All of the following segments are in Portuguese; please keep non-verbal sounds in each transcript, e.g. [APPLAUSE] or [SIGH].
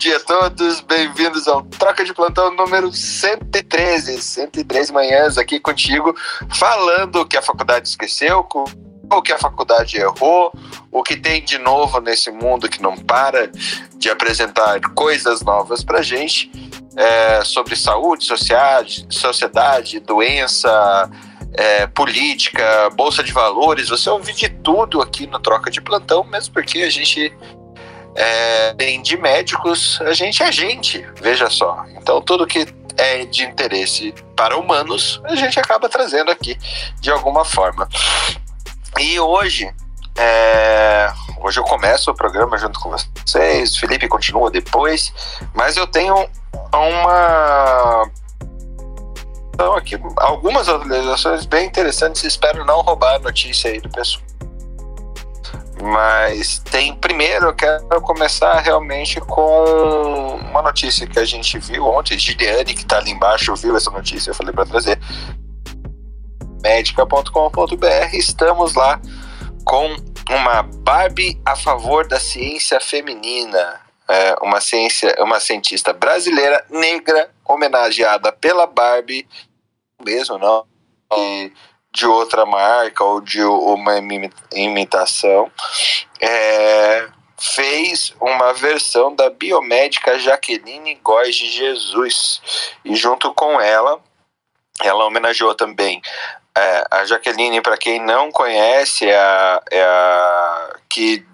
dia a todos, bem-vindos ao Troca de Plantão número 113. 113 manhãs aqui contigo, falando o que a faculdade esqueceu, o que a faculdade errou, o que tem de novo nesse mundo que não para de apresentar coisas novas pra gente, é, sobre saúde, sociedade, sociedade doença, é, política, bolsa de valores. Você ouve de tudo aqui no Troca de Plantão, mesmo porque a gente é, de médicos, a gente é gente, veja só. Então, tudo que é de interesse para humanos, a gente acaba trazendo aqui de alguma forma. E hoje, é, hoje eu começo o programa junto com vocês, Felipe continua depois, mas eu tenho uma então, aqui algumas atualizações bem interessantes. Espero não roubar a notícia aí do pessoal. Mas tem primeiro, eu quero começar realmente com uma notícia que a gente viu ontem. Giliane, que está ali embaixo, viu essa notícia, eu falei para trazer. médica.com.br, estamos lá com uma Barbie a favor da ciência feminina. É, uma, ciência, uma cientista brasileira negra homenageada pela Barbie, mesmo não, e de outra marca ou de uma imitação, é, fez uma versão da biomédica Jaqueline Góes de Jesus. E junto com ela, ela homenageou também é, a Jaqueline, para quem não conhece, é a, é a que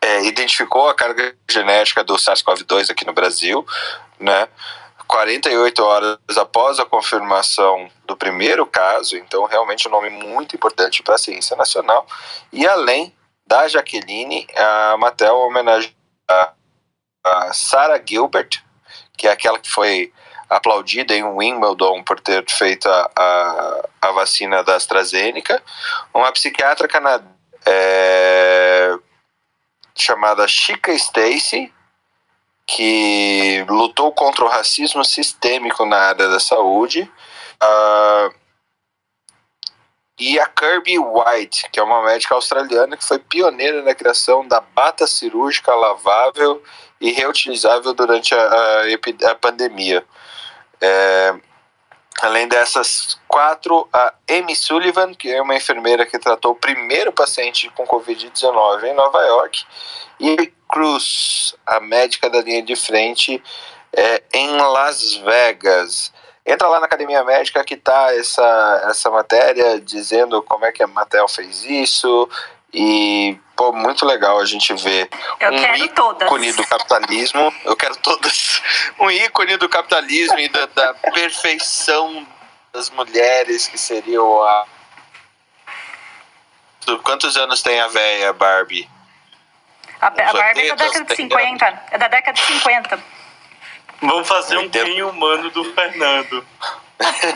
é, identificou a carga genética do SARS-CoV-2 aqui no Brasil, né? 48 horas após a confirmação do primeiro caso, então realmente um nome muito importante para a ciência nacional. E além da Jaqueline, a Mattel homenageia a Sarah Gilbert, que é aquela que foi aplaudida em Wimbledon por ter feito a, a, a vacina da AstraZeneca, uma psiquiatra canadense é, chamada Chica Stacy, que lutou contra o racismo sistêmico na área da saúde. Uh, e a Kirby White, que é uma médica australiana que foi pioneira na criação da bata cirúrgica lavável e reutilizável durante a, a, a pandemia. É, além dessas quatro, a Amy Sullivan, que é uma enfermeira que tratou o primeiro paciente com Covid-19 em Nova York, e Cruz, a médica da linha de frente é, em Las Vegas. Entra lá na Academia Médica que tá essa, essa matéria dizendo como é que a Mattel fez isso. E, pô, muito legal a gente ver Eu um ícone todas. do capitalismo. Eu quero todas. Um ícone do capitalismo e da, da perfeição das mulheres, que seriam a. Quantos anos tem a véia Barbie? A, a Barbie é da década de 50. É da década de 50. Vamos fazer um quem humano do Fernando.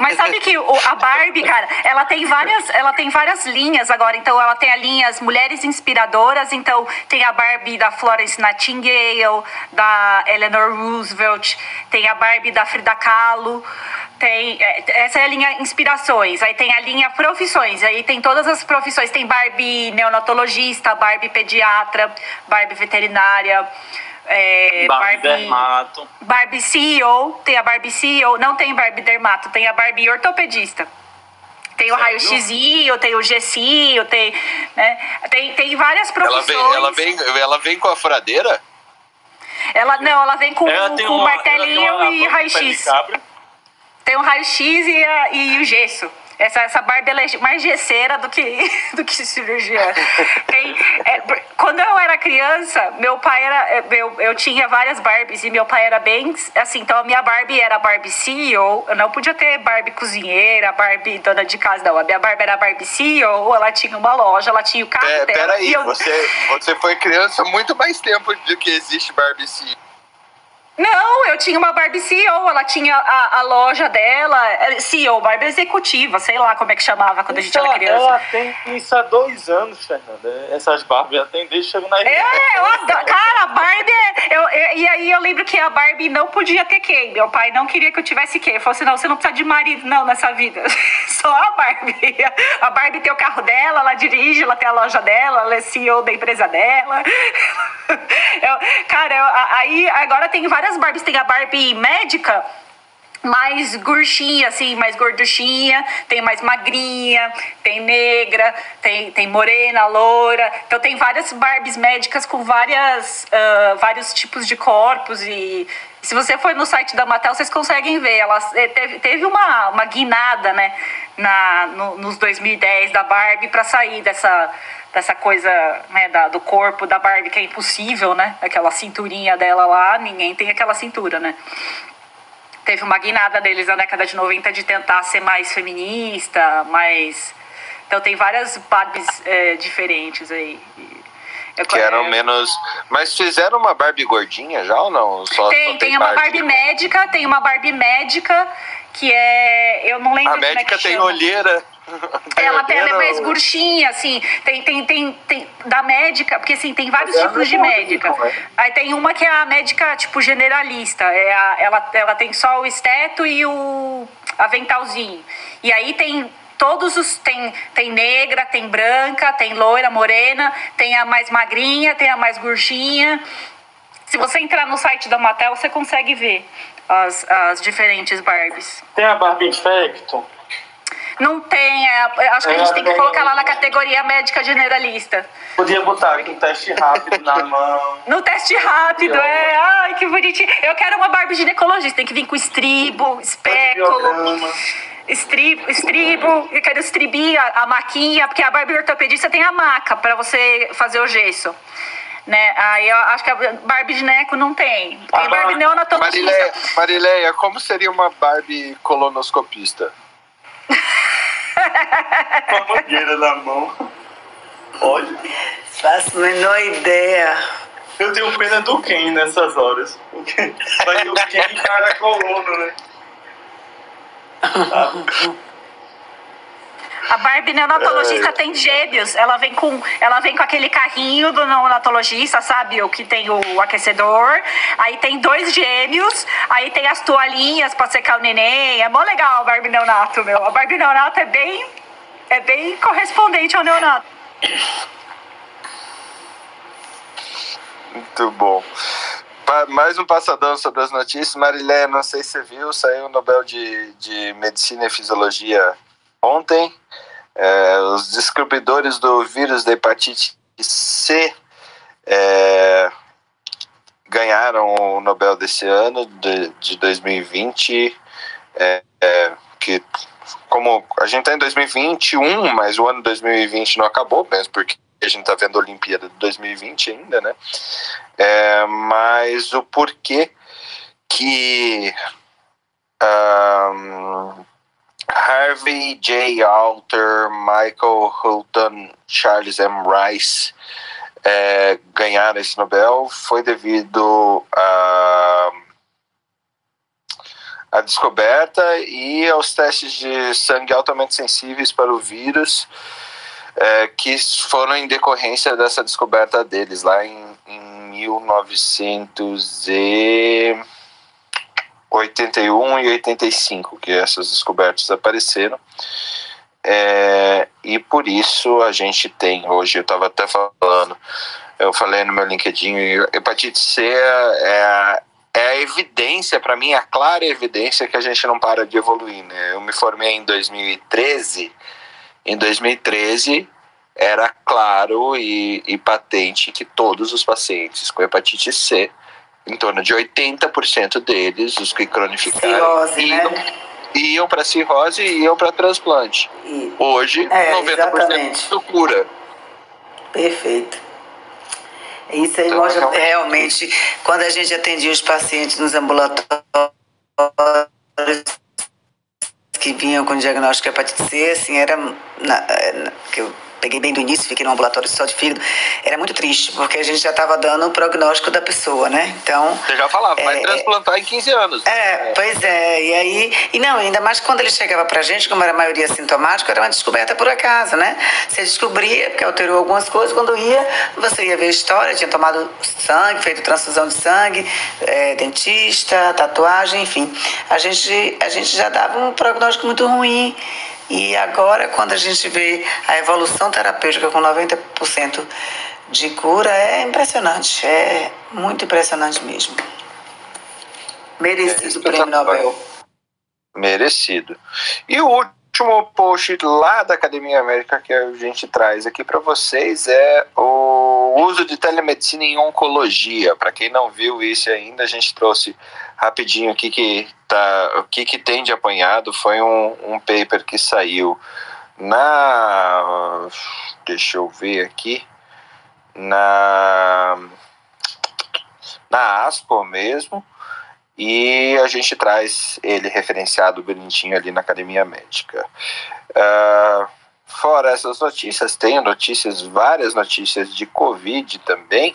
Mas sabe que a Barbie, cara, ela tem várias, ela tem várias linhas agora. Então ela tem a linha as mulheres inspiradoras. Então tem a Barbie da Florence Nightingale, da Eleanor Roosevelt, tem a Barbie da Frida Kahlo. Tem, é, essa é a linha inspirações. Aí tem a linha profissões. Aí tem todas as profissões. Tem Barbie neonatologista, Barbie pediatra, Barbie veterinária. É, Barbie, Barbie Dermato. Barbie CEO, tem a Barbie CEO, não tem Barbie Dermato, tem a Barbie ortopedista. Tem o raio-x, tem o GC, tem, né, tem, tem várias profissões. Ela vem, ela vem, ela vem com a furadeira? Ela, não, ela vem com, ela com uma, martelinho e raio-x. Tem o raio-x e, e o gesso. Essa, essa barba é mais gesseira do que, [LAUGHS] do que cirurgiã. Tem, é, quando eu era criança, meu pai era. É, eu, eu tinha várias Barbies e meu pai era bem. Assim, então a minha Barbie era Barbie CEO. Eu não podia ter Barbie cozinheira, Barbie dona de casa, não. A minha Barbie era Barbie CEO, ela tinha uma loja, ela tinha o carro é, dela. Peraí, eu... você, você foi criança muito mais tempo do que existe Barbie CEO. Não, eu tinha uma Barbie CEO, ela tinha a, a loja dela, CEO, Barbie executiva, sei lá como é que chamava quando isso, a gente era criança. Ela tem isso há dois anos, Fernanda. Essas Barbie, desde chegar na É, eu adoro, cara, a Barbie. Eu, eu, e aí eu lembro que a Barbie não podia ter quem? Meu pai não queria que eu tivesse quem? Ele falou assim: não, você não precisa de marido, não, nessa vida. [LAUGHS] Só a Barbie. A Barbie tem o carro dela, ela dirige, ela tem a loja dela, ela é CEO da empresa dela. [LAUGHS] Eu, cara, aí agora tem várias Barbies. Tem a Barbie médica, mais gurchinha, assim, mais gorduchinha, tem mais magrinha, tem negra, tem, tem morena, loura. Então tem várias Barbies médicas com várias, uh, vários tipos de corpos e se você for no site da Mattel, vocês conseguem ver. Ela eh, teve, teve uma, uma guinada, né, na, no, nos 2010 da Barbie para sair dessa, dessa coisa né, da, do corpo da Barbie que é impossível, né? Aquela cinturinha dela lá, ninguém tem aquela cintura, né? teve uma guinada deles na década de 90 de tentar ser mais feminista, mais. Então tem várias Barbies é, diferentes aí. Eu que eram menos. Mas fizeram uma Barbie gordinha já ou não? Só, tem, só tem, tem uma Barbie, Barbie médica, tem uma Barbie médica que é. Eu não lembro A médica é tem chama. olheira. Ela, ela é mais gurchinha, assim. Tem, tem, tem, tem da médica, porque assim, tem vários tipos de médica. Aí tem uma que é a médica, tipo, generalista. É a, ela, ela tem só o esteto e o aventalzinho. E aí tem todos os tem tem negra, tem branca, tem loira, morena, tem a mais magrinha, tem a mais gurchinha. Se você entrar no site da Mattel, você consegue ver as, as diferentes Barbies. Tem a Barbie Infecto? Não tem, é, acho que a gente tem que colocar lá na categoria médica generalista. Podia botar aqui um teste rápido na mão. No teste rápido, é. Ai, que bonitinho. Eu quero uma Barbie ginecologista, tem que vir com estribo, espéculo. Estribo, estribo, eu quero estribir a, maquinha, porque a Barbie ortopedista tem a maca para você fazer o gesso né? Aí eu acho que a Barbie de Neco não tem. Tem ah, Barbie. Marileia, Marileia, como seria uma Barbie colonoscopista? [LAUGHS] Com a mangueira na mão. Olha. Faço a menor ideia. Eu tenho pena do Ken nessas horas. Vai o Ken cara colono, né? [LAUGHS] A Barbie neonatologista é. tem gêmeos. Ela vem com, ela vem com aquele carrinho do neonatologista, sabe? O que tem o aquecedor. Aí tem dois gêmeos. Aí tem as toalhinhas pra secar o neném. É mó legal a Barbie neonato, meu. A Barbie neonato é bem, é bem correspondente ao neonato. Muito bom. Mais um passadão sobre as notícias. Marilé, não sei se você viu, saiu o Nobel de, de Medicina e Fisiologia ontem. É, os descobridores do vírus da hepatite C é, ganharam o Nobel desse ano, de, de 2020, é, é, que como a gente está em 2021, mas o ano 2020 não acabou, mesmo porque a gente está vendo a Olimpíada de 2020 ainda, né? É, mas o porquê que um, Harvey J. Alter, Michael Houghton, Charles M. Rice é, ganharam esse Nobel foi devido a, a descoberta e aos testes de sangue altamente sensíveis para o vírus é, que foram em decorrência dessa descoberta deles lá em, em 1900 e 81 e 85 que essas descobertas apareceram. É, e por isso a gente tem hoje, eu estava até falando, eu falei no meu LinkedIn, hepatite C é a, é a evidência, para mim, a clara evidência que a gente não para de evoluir. Né? Eu me formei em 2013, em 2013 era claro e, e patente que todos os pacientes com hepatite C em torno de 80% deles, os que cronificaram, cirrose, iam, né? iam para cirrose e iam para transplante. E, Hoje, é, 90% exatamente. cura. Perfeito. Isso aí então, mostra realmente, realmente, quando a gente atendia os pacientes nos ambulatórios que vinham com diagnóstico de hepatite C, assim, era na, na, que eu peguei bem do início, fiquei no ambulatório só de fígado, era muito triste, porque a gente já estava dando o prognóstico da pessoa, né? Então. Você já falava, é, vai transplantar em 15 anos. É, pois é. E aí. E não, ainda mais quando ele chegava pra gente, como era a maioria sintomática, era uma descoberta por acaso, né? Você descobria, porque alterou algumas coisas, quando ia, você ia ver a história, tinha tomado sangue, feito transfusão de sangue, é, dentista, tatuagem, enfim. A gente, a gente já dava um prognóstico muito ruim E agora, quando a gente vê a evolução terapêutica com 90% de cura, é impressionante, é muito impressionante mesmo. Merecido é o prêmio Nobel. Merecido. E o último post lá da Academia América que a gente traz aqui para vocês é o uso de telemedicina em oncologia. Para quem não viu isso ainda, a gente trouxe rapidinho aqui que tá, o que, que tem de apanhado foi um, um paper que saiu na deixa eu ver aqui na na ASPO mesmo e a gente traz ele referenciado bonitinho ali na academia médica. Uh, fora essas notícias, tem notícias, várias notícias de Covid também,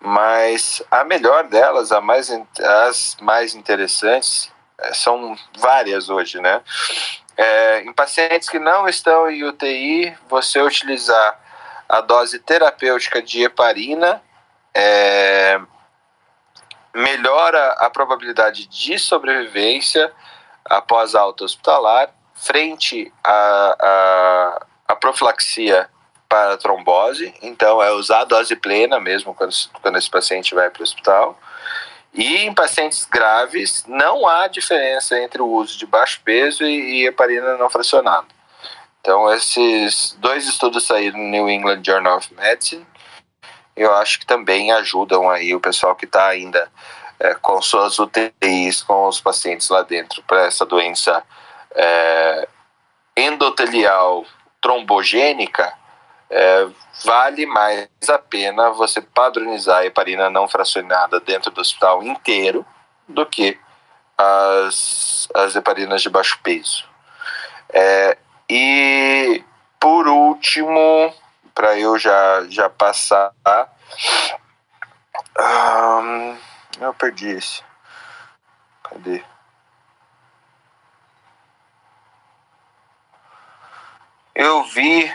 mas a melhor delas, a mais, as mais interessantes, eh, são várias hoje, né? É, em pacientes que não estão em UTI, você utilizar a dose terapêutica de heparina é, melhora a probabilidade de sobrevivência após alta hospitalar frente à, à, à profilaxia para trombose, então é usar a dose plena mesmo quando, quando esse paciente vai para o hospital. E em pacientes graves, não há diferença entre o uso de baixo peso e, e heparina não fracionada. Então, esses dois estudos saíram no New England Journal of Medicine eu acho que também ajudam aí o pessoal que está ainda é, com suas UTIs, com os pacientes lá dentro para essa doença é, endotelial trombogênica, é, vale mais a pena você padronizar a heparina não fracionada dentro do hospital inteiro do que as, as heparinas de baixo peso. É, e por último, para eu já, já passar. Eu perdi esse. Cadê? Eu vi.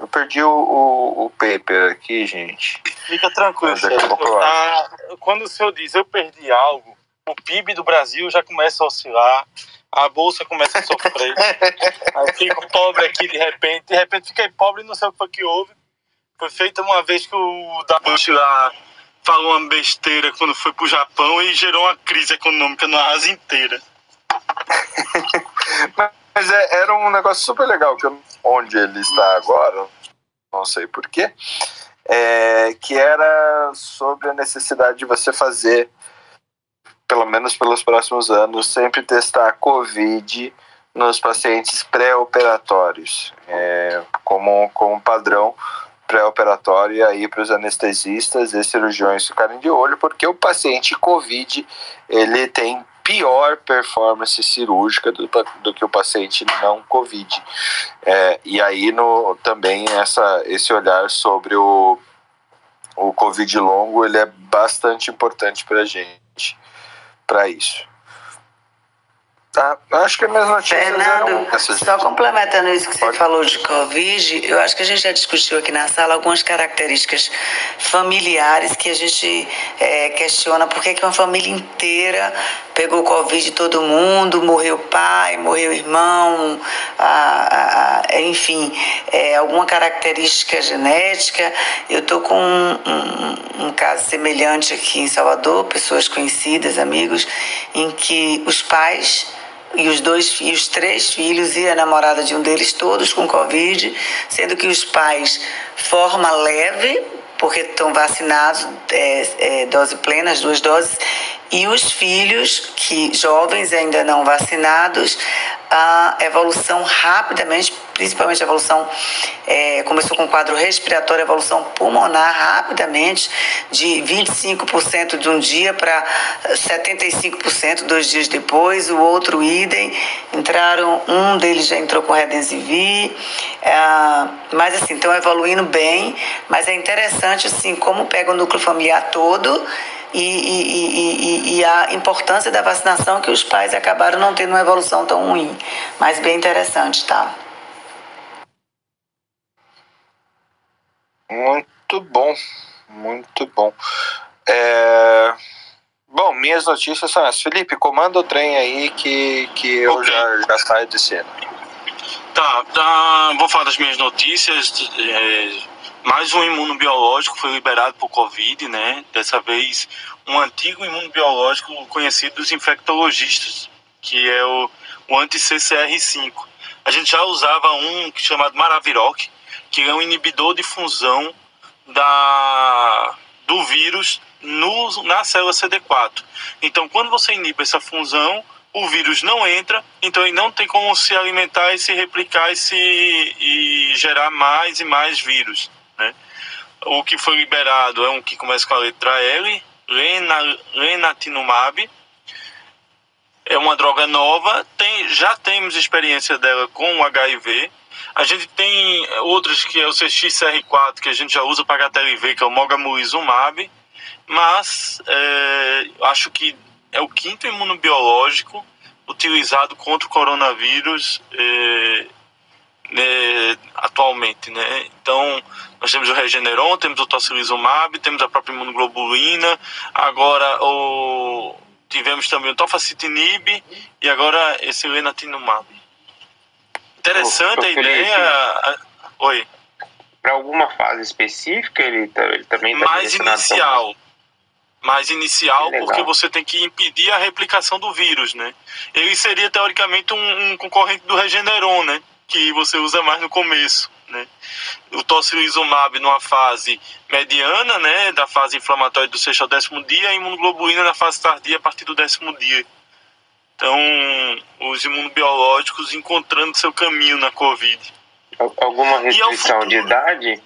Eu perdi o, o, o paper aqui, gente. Fica tranquilo, tá, Quando o senhor diz eu perdi algo, o PIB do Brasil já começa a oscilar a bolsa começa a sofrer. [LAUGHS] aí fico pobre aqui de repente, de repente fiquei pobre e não sei o que foi que houve. Foi feita uma vez que o da Bush lá falou uma besteira quando foi pro Japão e gerou uma crise econômica na Ásia inteira. [LAUGHS] Mas é, era um negócio super legal, que onde ele está agora, não sei porquê, é, que era sobre a necessidade de você fazer pelo menos pelos próximos anos, sempre testar Covid nos pacientes pré-operatórios, é, como, como padrão pré-operatório e aí para os anestesistas e cirurgiões ficarem de olho, porque o paciente COVID ele tem pior performance cirúrgica do, do que o paciente não COVID. É, e aí no, também essa, esse olhar sobre o, o COVID longo ele é bastante importante para a gente para isso. Tá? Acho que as minhas notícias Fernando, só complementando isso que Pode. você falou de Covid, eu acho que a gente já discutiu aqui na sala algumas características familiares que a gente é, questiona por que uma família inteira pegou Covid todo mundo, morreu pai, morreu irmão, a, a, enfim, é, alguma característica genética. Eu estou com um, um, um caso semelhante aqui em Salvador, pessoas conhecidas, amigos, em que os pais e os dois e os três filhos e a namorada de um deles todos com covid, sendo que os pais forma leve porque estão vacinados é, é, dose plena, as duas doses, e os filhos que jovens ainda não vacinados a evolução rapidamente, principalmente a evolução, é, começou com quadro respiratório, evolução pulmonar rapidamente, de 25% de um dia para 75% dois dias depois, o outro idem, entraram, um deles já entrou com Redensivir, é, mas assim, estão evoluindo bem, mas é interessante assim, como pega o núcleo familiar todo, e, e, e, e, a importância da vacinação que os pais acabaram não tendo uma evolução tão ruim, mas bem interessante, tá? Muito bom, muito bom. É... Bom, minha minhas notícias são essas. Felipe, comanda o trem aí que, que eu okay. já, já saio de cena. Tá, tá, vou falar das minhas notícias. É, mais um imunobiológico foi liberado por Covid, né? Dessa vez, um antigo imunobiológico conhecido dos infectologistas, que é o, o anti-CCR5. A gente já usava um chamado Maraviroc, que é um inibidor de fusão da, do vírus no, na célula CD4. Então, quando você inibe essa fusão, o vírus não entra, então ele não tem como se alimentar e se replicar e, se, e gerar mais e mais vírus. Né? O que foi liberado é um que começa com a letra L, Lenatinumab. É uma droga nova, tem, já temos experiência dela com o HIV. A gente tem outras que é o CXCR4, que a gente já usa para HTLV, que é o Mogamulizumab. Mas é, acho que é o quinto imunobiológico utilizado contra o coronavírus é, é, atualmente, né? Então, nós temos o Regeneron, temos o tocilizumab, temos a própria imunoglobulina, agora o, tivemos também o tofacitinib e agora esse lenatinumab. Interessante a ideia... A, oi. Para alguma fase específica ele, tá, ele também está Mais inicial mais inicial, porque você tem que impedir a replicação do vírus, né? Ele seria teoricamente um, um, concorrente do Regeneron, né? Que você usa mais no começo, né? O tocilizumab numa fase mediana, né? Da fase inflamatória do sexto ao décimo dia, e a imunoglobulina na fase tardia a partir do décimo dia. Então, os imunobiológicos encontrando seu caminho na Covid. Alguma restrição de idade?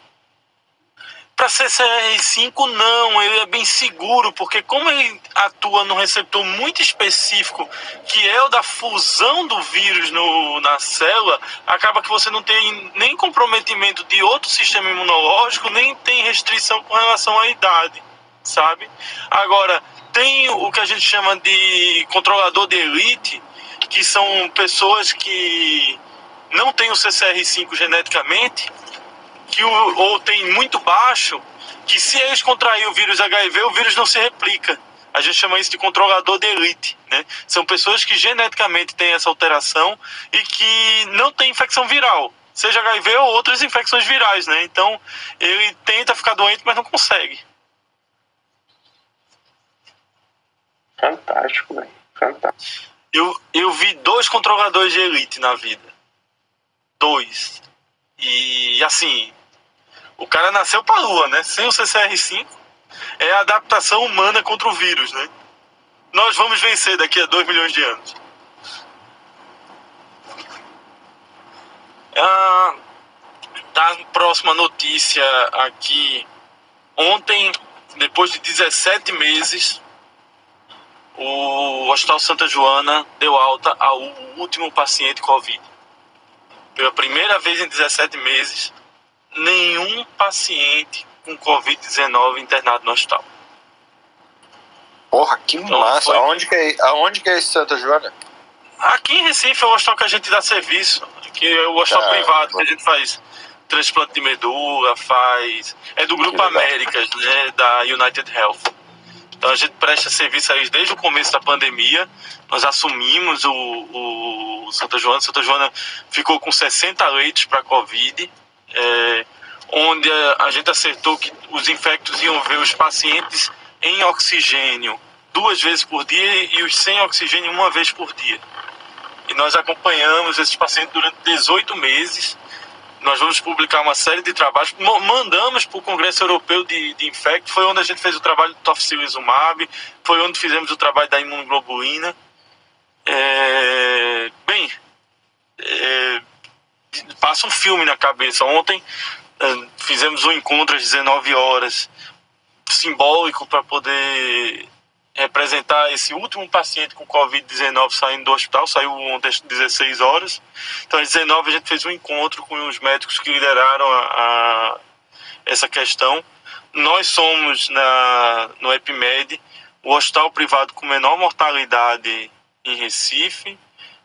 Para CCR5 não, ele é bem seguro, porque como ele atua num receptor muito específico, que é o da fusão do vírus no, na célula, acaba que você não tem nem comprometimento de outro sistema imunológico, nem tem restrição com relação à idade, sabe? Agora, tem o que a gente chama de controlador de elite, que são pessoas que não têm o CCR5 geneticamente, que o, ou tem muito baixo, que se eles contraírem o vírus HIV, o vírus não se replica. A gente chama isso de controlador de elite. Né? São pessoas que geneticamente têm essa alteração e que não têm infecção viral, seja HIV ou outras infecções virais. Né? Então, ele tenta ficar doente, mas não consegue. Fantástico, velho. Fantástico. Eu, eu vi dois controladores de elite na vida. Dois. E assim, o cara nasceu pra lua, né? Sem o CCR5, é a adaptação humana contra o vírus, né? Nós vamos vencer daqui a 2 milhões de anos. Ah, tá próxima notícia aqui. Ontem, depois de 17 meses, o Hospital Santa Joana deu alta ao último paciente Covid. Pela primeira vez em 17 meses, nenhum paciente com Covid-19 internado no hospital. Porra, que então, massa! Foi... Aonde, que é, aonde que é esse Santa Joana? Aqui em Recife é o hospital que a gente dá serviço, que é o hospital ah, privado que a gente faz transplante de medula, faz. É do Grupo Américas, né? Da United Health. Então a gente presta serviço a eles desde o começo da pandemia. Nós assumimos o, o Santa Joana. Santa Joana ficou com 60 leitos para Covid é, onde a, a gente acertou que os infectos iam ver os pacientes em oxigênio duas vezes por dia e os sem oxigênio uma vez por dia. E nós acompanhamos esses pacientes durante 18 meses. Nós vamos publicar uma série de trabalhos. Mandamos para o Congresso Europeu de, de Infecto, foi onde a gente fez o trabalho do tocilizumab, foi onde fizemos o trabalho da imunoglobulina. É, bem, é, passa um filme na cabeça. Ontem uh, fizemos um encontro às 19 horas, simbólico para poder representar esse último paciente com Covid-19 saindo do hospital, saiu ontem às 16 horas. Então, às 19 a gente fez um encontro com os médicos que lideraram a, a essa questão. Nós somos na, no EpiMed o hospital privado com menor mortalidade em Recife,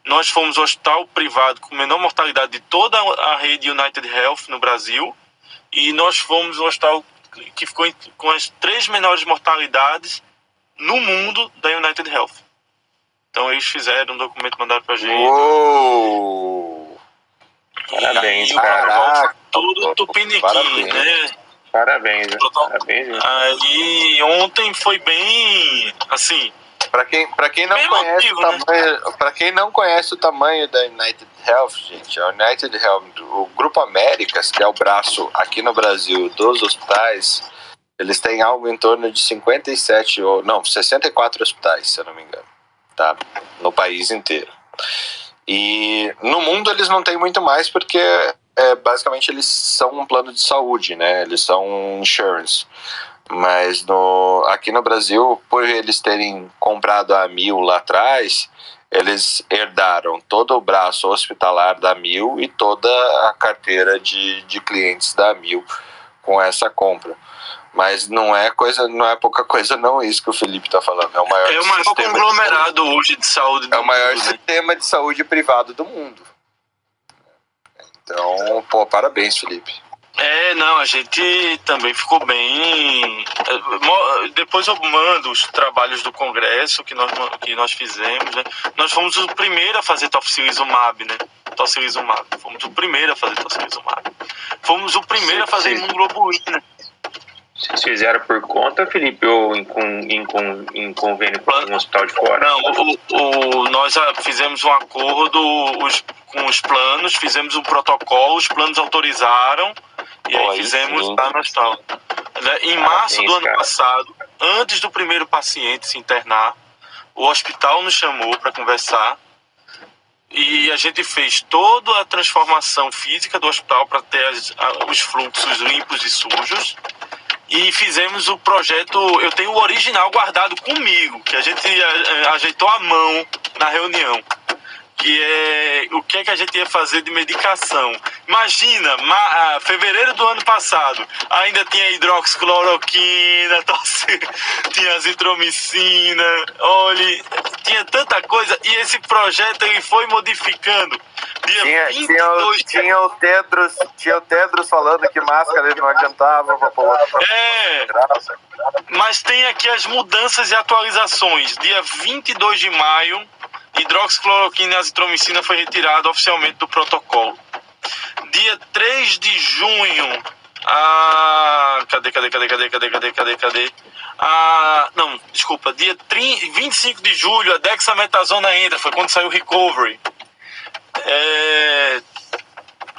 nós fomos hospital privado com menor mortalidade de toda a rede United Health no Brasil e nós fomos o hospital que ficou com as três menores mortalidades no mundo da United Health. Então eles fizeram um documento mandado pra gente. Uou! Parabéns, e o protocolo todo tupiniquim, Parabéns. né? Parabéns, parabéns. Aí ontem foi bem assim. Para quem, pra quem não Bem conhece emotivo, o né? tamanho, para quem não conhece o tamanho da United Health, gente, a United Health, o Grupo Américas, que é o braço aqui no Brasil dos hospitais, eles têm algo em torno de 57 ou não, 64 hospitais, se eu não me engano, tá? No país inteiro. E no mundo eles não têm muito mais porque é, basicamente eles são um plano de saúde, né? Eles são insurance. Mas no, aqui no Brasil, por eles terem comprado a Mil lá atrás, eles herdaram todo o braço hospitalar da Mil e toda a carteira de, de clientes da Mil com essa compra. Mas não é coisa, não é pouca coisa não isso que o Felipe está falando. É o maior, É o maior sistema de conglomerado hoje de saúde saúde- é do o maior mundo, né? sistema de saúde privado do mundo. Então, pô, parabéns, Felipe. É, não, a gente também ficou bem. é, Depois eu mando os trabalhos do congresso que nós, que nós fizemos, né? Nós fomos o primeiro a fazer tocilizumab, né? Tocilizumab. Fomos o primeiro a fazer tocilizumab. Fomos o primeiro a fazer imunoglobulina. Vocês fizeram por conta, Felipe, ou em, em, em convênio com algum hospital de fora? Não, o, o- nós ah, fizemos um acordo os- com os planos, fizemos um protocolo, os planos autorizaram e aí aí fizemos sim. lá no hospital. Né, Em março do ano cara. passado, antes do primeiro paciente se internar, o hospital nos chamou para conversar e a gente fez toda a transformação física do hospital para ter as- a- os fluxos limpos e sujos e fizemos o projeto. Eu tenho o original guardado comigo, que a gente eh, ajeitou a mão na reunião. Que é o que é que a gente ia fazer de medicação. Imagina, ma- ah, fevereiro do ano passado, ainda tinha hidroxicloroquina, [LAUGHS] tinha azitromicina, olha, tinha tanta coisa. E esse projeto ele foi modificando. Dia Tinha, 22 tinha, tinha, o Tedros, tinha o Tedros falando que máscara não adiantava pra pôr É, Mas tem aqui as mudanças e atualizações. Dia 22 de maio, hidroxicloroquina e azitromicina foi retirada oficialmente do protocolo. Dia 3 de junho, a... Cadê, cadê, cadê, cadê, cadê, cadê, cadê, cadê? A... Não, desculpa. Dia 30... 25 de julho, a dexametasona entra. Foi quando saiu o recovery. É...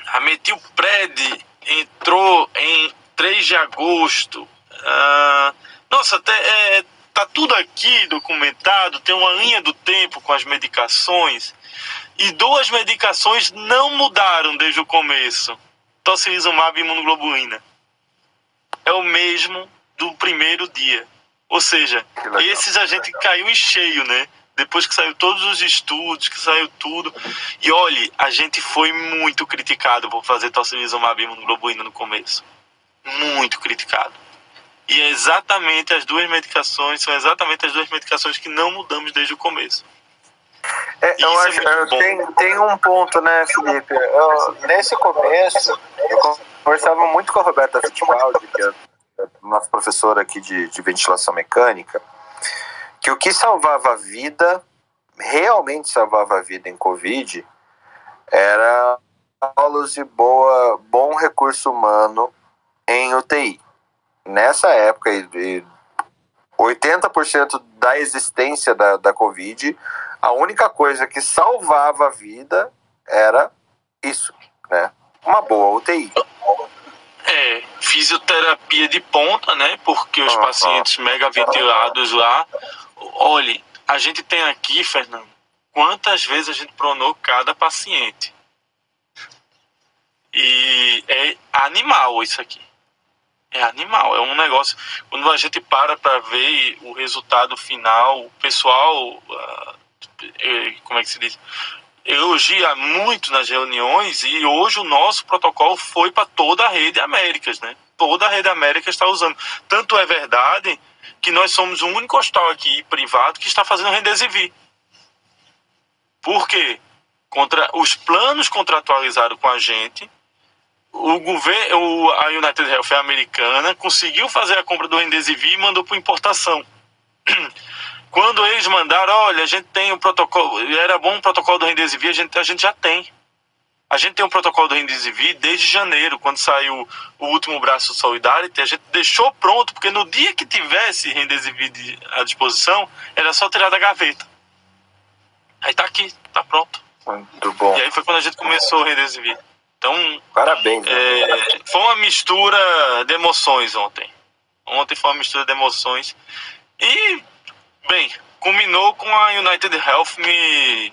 A metilpred entrou em 3 de agosto. Ah, nossa, até, é, tá tudo aqui documentado, tem uma linha do tempo com as medicações. E duas medicações não mudaram desde o começo. Tocilizumab e imunoglobulina. É o mesmo do primeiro dia. Ou seja, legal, esses a gente caiu em cheio, né? Depois que saiu todos os estudos, que saiu tudo. E olhe, a gente foi muito criticado por fazer tocilizumab e imunoglobulina no começo. Muito criticado. E é exatamente as duas medicações, são exatamente as duas medicações que não mudamos desde o começo. É, eu é acho, bom. tem, tem um ponto, né, Felipe? Eu, nesse começo, eu conversava muito com a Roberta Fittipaldi, que é nossa professora aqui de, de ventilação mecânica, que o que salvava a vida, realmente salvava a vida em Covid, era aulas de boa, bom recurso humano em UTI. Nessa época, e- e 80% da existência da, da Covid, a única coisa que salvava a vida era isso, né? Uma boa UTI. É, fisioterapia de ponta, né? Porque os Ah, pacientes mega ventilados lá. Olhe, a gente tem aqui, Fernando, quantas vezes a gente pronou cada paciente. E é animal isso aqui. É animal, é um negócio. Quando a gente para para ver o resultado final, o pessoal, eh, como é que se diz? Elogia muito nas reuniões e hoje o nosso protocolo foi para toda a rede Américas, né? Toda a rede Américas está usando. Tanto é verdade que nós somos o único hospital aqui privado que está fazendo Remdesivir. Por quê? Contra, os planos contratualizaram com a gente, o governo, a United Health americana, conseguiu fazer a compra do Remdesivir e mandou para importação. [CLEARS THROAT] Quando eles mandaram, olha, a gente tem um protocolo, era bom um protocolo do Remdesivir, a gente, a gente já tem. A gente tem um protocolo do Remdesivir desde janeiro, quando saiu o último braço Solidarity, a gente deixou pronto, porque no dia que tivesse Remdesivir à disposição, era só tirar da gaveta. Aí tá aqui, tá pronto. Muito bom. E aí foi quando a gente começou o Remdesivir. Então, parabéns. É, foi uma mistura de emoções ontem. Ontem foi uma mistura de emoções. E, bem, culminou com a United Health me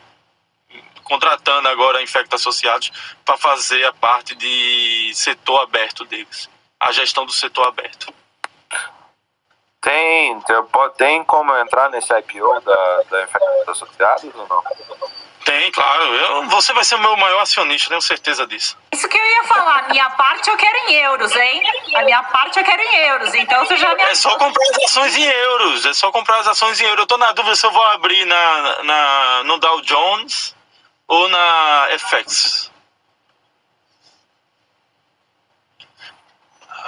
contratando agora Infecta Associados para fazer a parte de setor aberto deles, a gestão do setor aberto. Tem, tem como entrar nesse IPO da, da Infecta Associados ou não? Tem, claro. Eu, você vai ser o meu maior acionista, tenho certeza disso. Isso que eu ia falar. A minha parte eu quero em euros, hein? A minha parte eu quero em euros. Então você já me. É só comprar as ações em euros. É só comprar as ações em euros. Eu tô na dúvida se eu vou abrir na, na, no Dow Jones ou na FX.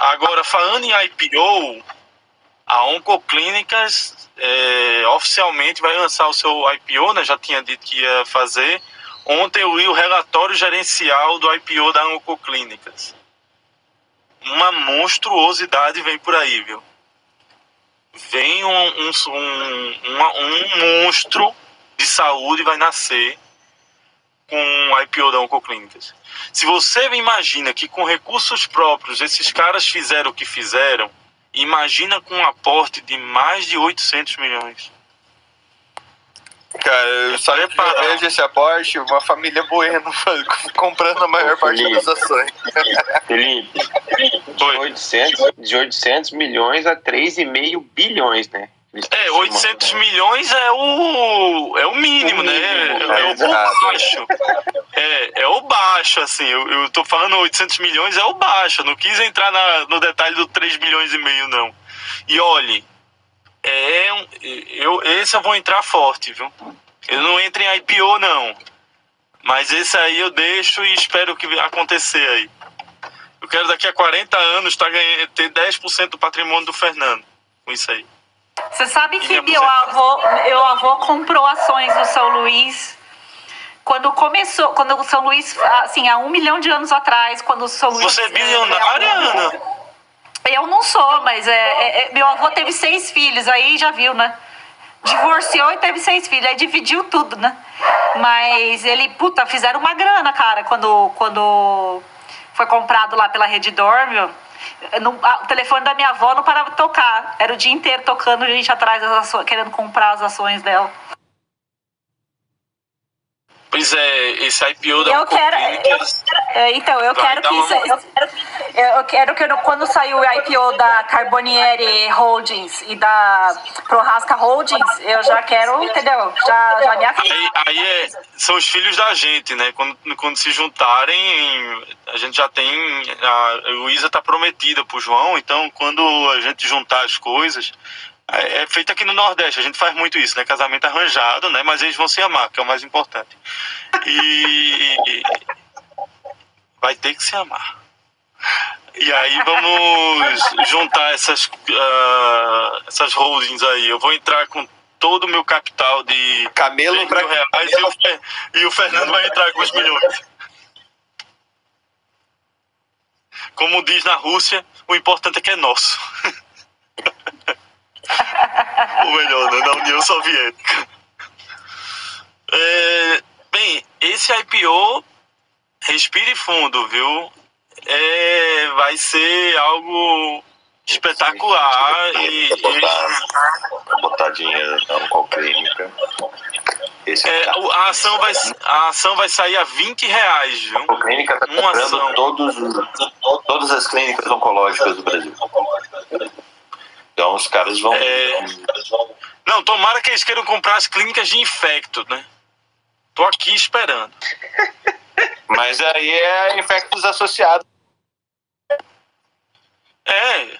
Agora, falando em IPO, a Oncoclínicas é, oficialmente vai lançar o seu IPO, né? Já tinha dito que ia fazer. Ontem eu li o relatório gerencial do IPO da Oncoclínicas. Uma monstruosidade vem por aí, viu? Vem um, um, um, um monstro de saúde vai nascer com o IPO da Oncoclínicas. Se você imagina que com recursos próprios esses caras fizeram o que fizeram, Imagina com um aporte de mais de 800 milhões. Cara, eu só vejo esse aporte, uma família Bueno [LAUGHS] comprando a maior parte das ações. Felipe, de 800, de 800 milhões a 3,5 bilhões, né? É, 800 milhões é o, é o mínimo, né? É, é, o baixo. É, é o baixo, assim. Eu, eu tô falando 800 milhões é o baixo. Eu não quis entrar na, no detalhe do 3 bilhões e meio, não. E olhe, é um, eu, esse eu vou entrar forte, viu? Eu não entro em IPO, não. Mas esse aí eu deixo e espero que acontecer aí. Eu quero daqui a 40 anos tá ter 10% do patrimônio do Fernando com isso aí. Você sabe que meu avô, meu avô comprou ações do São Luís quando começou, quando o São Luís, assim, há um milhão de anos atrás, quando o São Luís. Você é bilionária, Ana? Eu não sou, mas é, é, é, meu avô teve seis filhos, aí já viu, né? Divorciou e teve seis filhos, aí dividiu tudo, né? Mas ele, puta, fizeram uma grana, cara, quando, quando foi comprado lá pela Rede O telefone da minha avó não parava de tocar. Era o dia inteiro tocando gente atrás ações, querendo comprar as ações dela. Pois é, esse IPO da eu quero, eu, é, Então, eu quero que isso. Eu quero, eu quero que quando sair o IPO da Carbonieri Holdings e da Prohasca Holdings, eu já quero, entendeu? Já, já me Aí, aí é, são os filhos da gente, né? Quando, quando se juntarem, a gente já tem. A Luísa tá prometida pro João, então quando a gente juntar as coisas, é, é feito aqui no Nordeste, a gente faz muito isso, né? Casamento arranjado, né? Mas eles vão se amar, que é o mais importante. E vai ter que se amar. E aí vamos juntar essas, uh, essas holdings aí. Eu vou entrar com todo o meu capital de camelo para reais e o, e o Fernando vai entrar com os milhões. Como diz na Rússia, o importante é que é nosso. [LAUGHS] Ou melhor, né, da União Soviética. É, bem, esse IPO, respire fundo, viu? É, vai ser algo espetacular e, botar, botar dinheiro na clínica. Esse é, é a, ação vai, a ação vai sair a 20 reais, viu? A clínica está comprando todos, todas as clínicas oncológicas do Brasil. Então os caras vão. É... Não, tomara que eles queiram comprar as clínicas de infecto, né? Tô aqui esperando. [LAUGHS] Mas aí é infectos associados. É.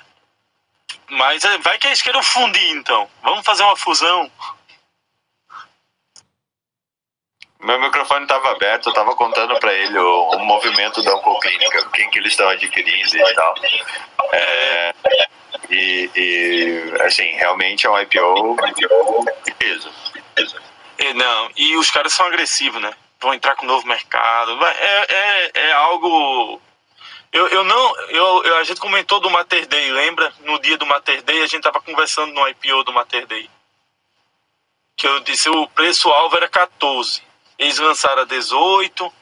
Mas é, vai que eles queiram fundir, então. Vamos fazer uma fusão. Meu microfone estava aberto, eu estava contando para ele o, o, movimento da Oncoclínica, quem que eles estão adquirindo e tal. É, E, e, assim, realmente é um IPO peso. É, não, e os caras são agressivos, né? Vão entrar com um novo mercado. É, é, é algo. Eu, eu não. Eu, eu, a gente comentou do Mater Day, lembra? No dia do Mater Day, a gente tava conversando no IPO do Mater Day. Que eu disse o preço-alvo era 14. Eles lançaram a 18,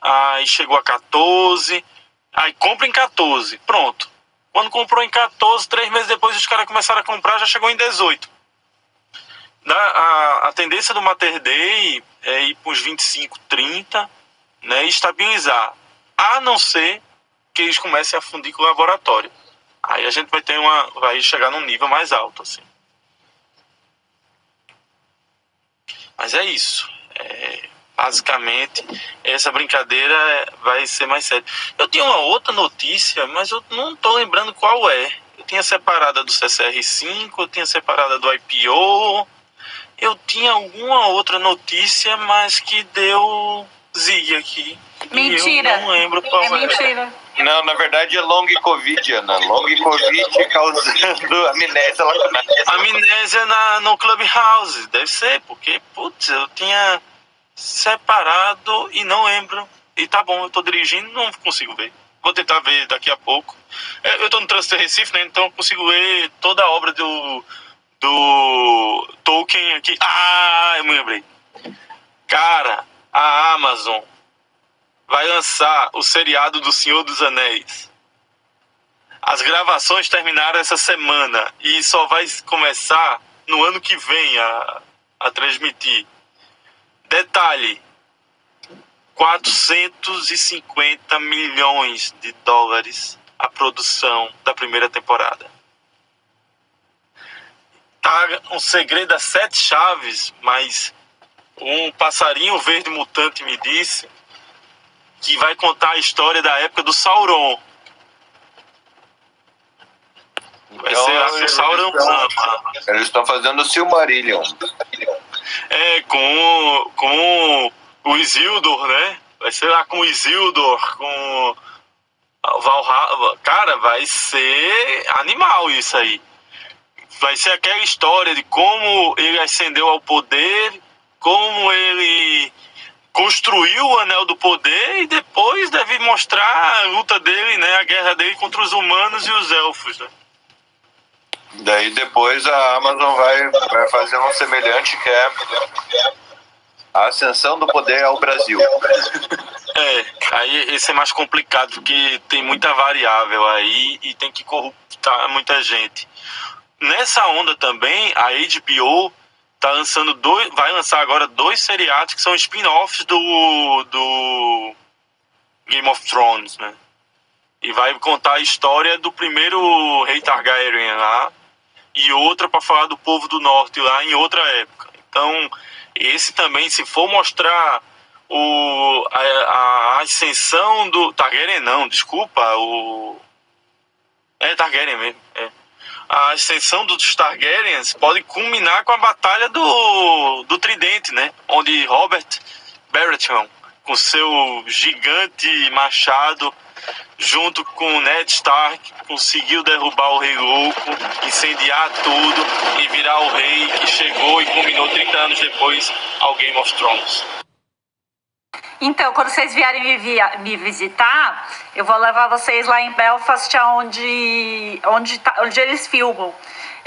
aí chegou a 14, aí compra em 14. Pronto. Quando comprou em 14, três meses depois os caras começaram a comprar, já chegou em 18. Na, a, a tendência do Mater Day é ir para os 25, 30 né, e estabilizar. A não ser que eles comecem a fundir com o laboratório. Aí a gente vai ter uma. vai chegar num nível mais alto, assim. Mas é isso. É, basicamente, essa brincadeira vai ser mais séria. Eu tinha uma outra notícia, mas eu não estou lembrando qual é. Eu tinha separada do CCR5, eu tinha separada do IPO, eu tinha alguma outra notícia, mas que deu zig aqui. Mentira. Eu não lembro qual é. Mentira. Não, na verdade é long covid, Ana. Long covid causando [LAUGHS] amnésia lá Amnésia na, no Clubhouse, deve ser, porque, putz, eu tinha separado e não lembro. E tá bom, eu tô dirigindo, não consigo ver. Vou tentar ver daqui a pouco. É, eu tô no trânsito de Recife, né? Então eu consigo ver toda a obra do, do Tolkien aqui. Ah, eu me lembrei. Cara, a Amazon vai lançar o seriado do Senhor dos Anéis. As gravações terminaram essa semana e só vai começar no ano que vem a, a transmitir. Detalhe: 450 milhões de dólares a produção da primeira temporada. Tá um segredo a sete chaves, mas um passarinho verde mutante me disse que vai contar a história da época do Sauron. Vai então, ser a Sauron. Eles estão fazendo o Silmarillion. É, com, com o Isildur, né? Vai ser lá com o Isildur, com o Valhalla. Cara, vai ser animal isso aí. Vai ser aquela história de como ele ascendeu ao poder, como ele construiu o Anel do Poder e depois deve mostrar a luta dele, né? A guerra dele contra os humanos e os elfos, né? Daí depois a Amazon vai, vai fazer um semelhante que é a ascensão do poder ao Brasil. É, aí esse é mais complicado porque tem muita variável aí e tem que corruptar muita gente. Nessa onda também, a HBO tá lançando dois, vai lançar agora dois seriados que são spin-offs do, do Game of Thrones, né? E vai contar a história do primeiro rei Targaryen lá e outra para falar do povo do norte lá em outra época. Então, esse também, se for mostrar o, a, a ascensão do Targaryen, não, desculpa, o. É Targaryen mesmo. É a ascensão dos Targaryens pode culminar com a batalha do, do Tridente, né? Onde Robert Baratheon, com seu gigante machado, junto com Ned Stark, conseguiu derrubar o Rei Louco, incendiar tudo e virar o rei que chegou e culminou 30 anos depois ao Game of Thrones. Então, quando vocês vierem me, via, me visitar, eu vou levar vocês lá em Belfast, onde, onde, tá, onde eles filmam.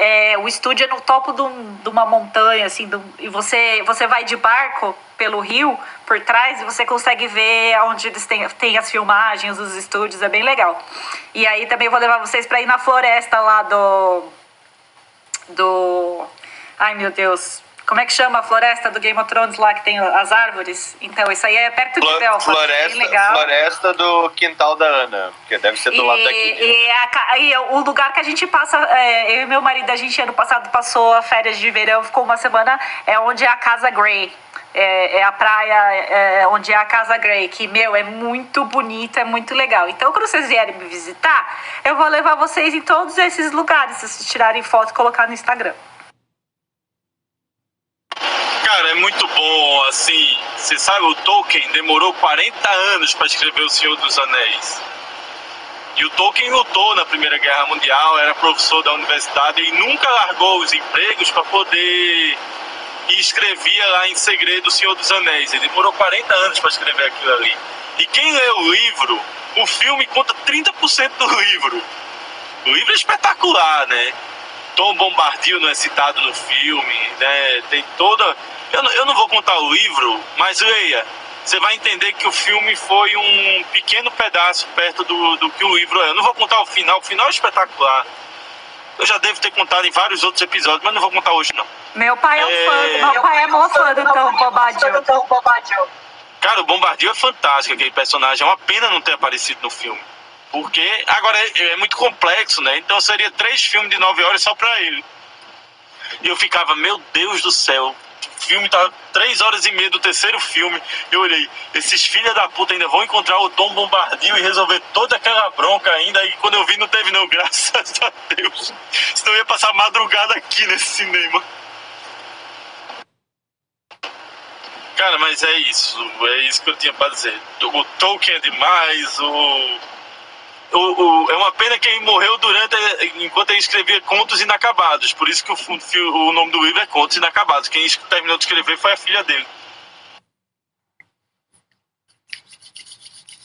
É, o estúdio é no topo de uma montanha, assim, e você, você vai de barco pelo rio, por trás, e você consegue ver onde eles têm, têm as filmagens, os estúdios, é bem legal. E aí também vou levar vocês para ir na floresta lá do. do. Ai meu Deus, como é que chama a floresta do Game of Thrones lá que tem as árvores? Então, isso aí é perto de Belfast. Floresta, legal. floresta do quintal da Ana, que deve ser do e, lado daqui. E, a, e, o lugar que a gente passa, é, eu e meu marido, a gente ano passado passou a férias de verão, ficou uma semana, é onde é a Casa Grey. É, é, a praia é, onde é a Casa Grey, que, meu, é muito bonita, é muito legal. Então, quando vocês vierem me visitar, eu vou levar vocês em todos esses lugares, se vocês tirarem foto e colocar no Instagram. Cara, é muito bom, assim, você sabe, o Tolkien demorou 40 anos para escrever O Senhor dos Anéis. E o Tolkien lutou na Primeira Guerra Mundial, era professor da universidade e nunca largou os empregos para poder e escrevia lá em segredo O Senhor dos Anéis. Ele demorou 40 anos para escrever aquilo ali. E quem lê o livro, o filme conta 30% do livro. O livro é espetacular, né? Tom Bombadil não é citado no filme, né? Tem toda. Eu não, eu não vou contar o livro, mas leia. Você vai entender que o filme foi um pequeno pedaço perto do, do que o livro é. Eu não vou contar o final, o final é espetacular. Eu já devo ter contado em vários outros episódios, mas não vou contar hoje não. Meu pai é um é... fã, meu pai é mó fã do Tom Bombadil. Cara, o Bombadil é fantástico, aquele personagem. É uma pena não ter aparecido no filme. Porque agora é, é muito complexo, né? Então seria três filmes de nove horas só pra ele. E eu ficava, meu Deus do céu, filme tá três horas e meia do terceiro filme. Eu olhei, esses filhos da puta ainda vão encontrar o Tom Bombardil e resolver toda aquela bronca ainda. E quando eu vi, não teve, não, [LAUGHS] graças a Deus. Senão eu ia passar madrugada aqui nesse cinema. Cara, mas é isso. É isso que eu tinha pra dizer. O Tolkien é demais, o o, o, é uma pena que ele morreu durante enquanto ele escrevia contos inacabados. Por isso que o, o nome do livro é Contos Inacabados. Quem terminou de escrever foi a filha dele.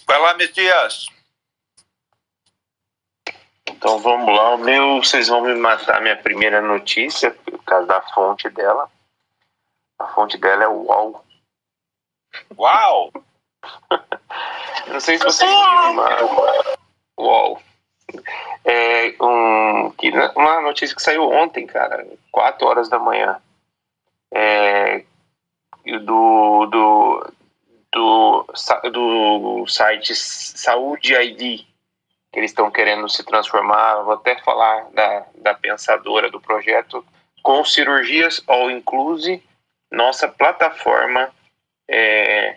Vai lá, Messias. Então vamos lá. O meu, vocês vão me matar minha primeira notícia, por causa da fonte dela. A fonte dela é o UOL. Uau! [LAUGHS] Não sei se vocês viram, mas UOL. É um, que, uma notícia que saiu ontem, cara, 4 horas da manhã. É, do, do, do, do site Saúde ID, que eles estão querendo se transformar. Vou até falar da, da pensadora do projeto. Com cirurgias all inclusive, nossa plataforma é,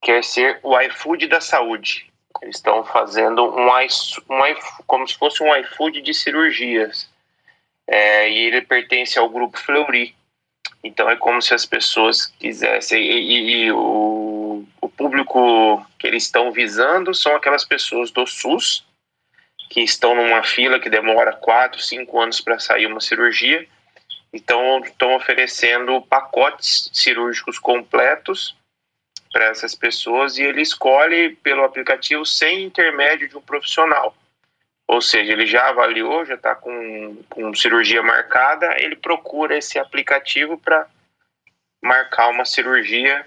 quer ser o iFood da saúde. Eles estão fazendo um, um, como se fosse um iFood de cirurgias. É, e ele pertence ao grupo Fleury. Então é como se as pessoas quisessem. E, e, e o, o público que eles estão visando são aquelas pessoas do SUS que estão numa fila que demora 4, 5 anos para sair uma cirurgia. Então estão oferecendo pacotes cirúrgicos completos para essas pessoas e ele escolhe pelo aplicativo sem intermédio de um profissional. Ou seja, ele já avaliou, já está com, com cirurgia marcada, ele procura esse aplicativo para marcar uma cirurgia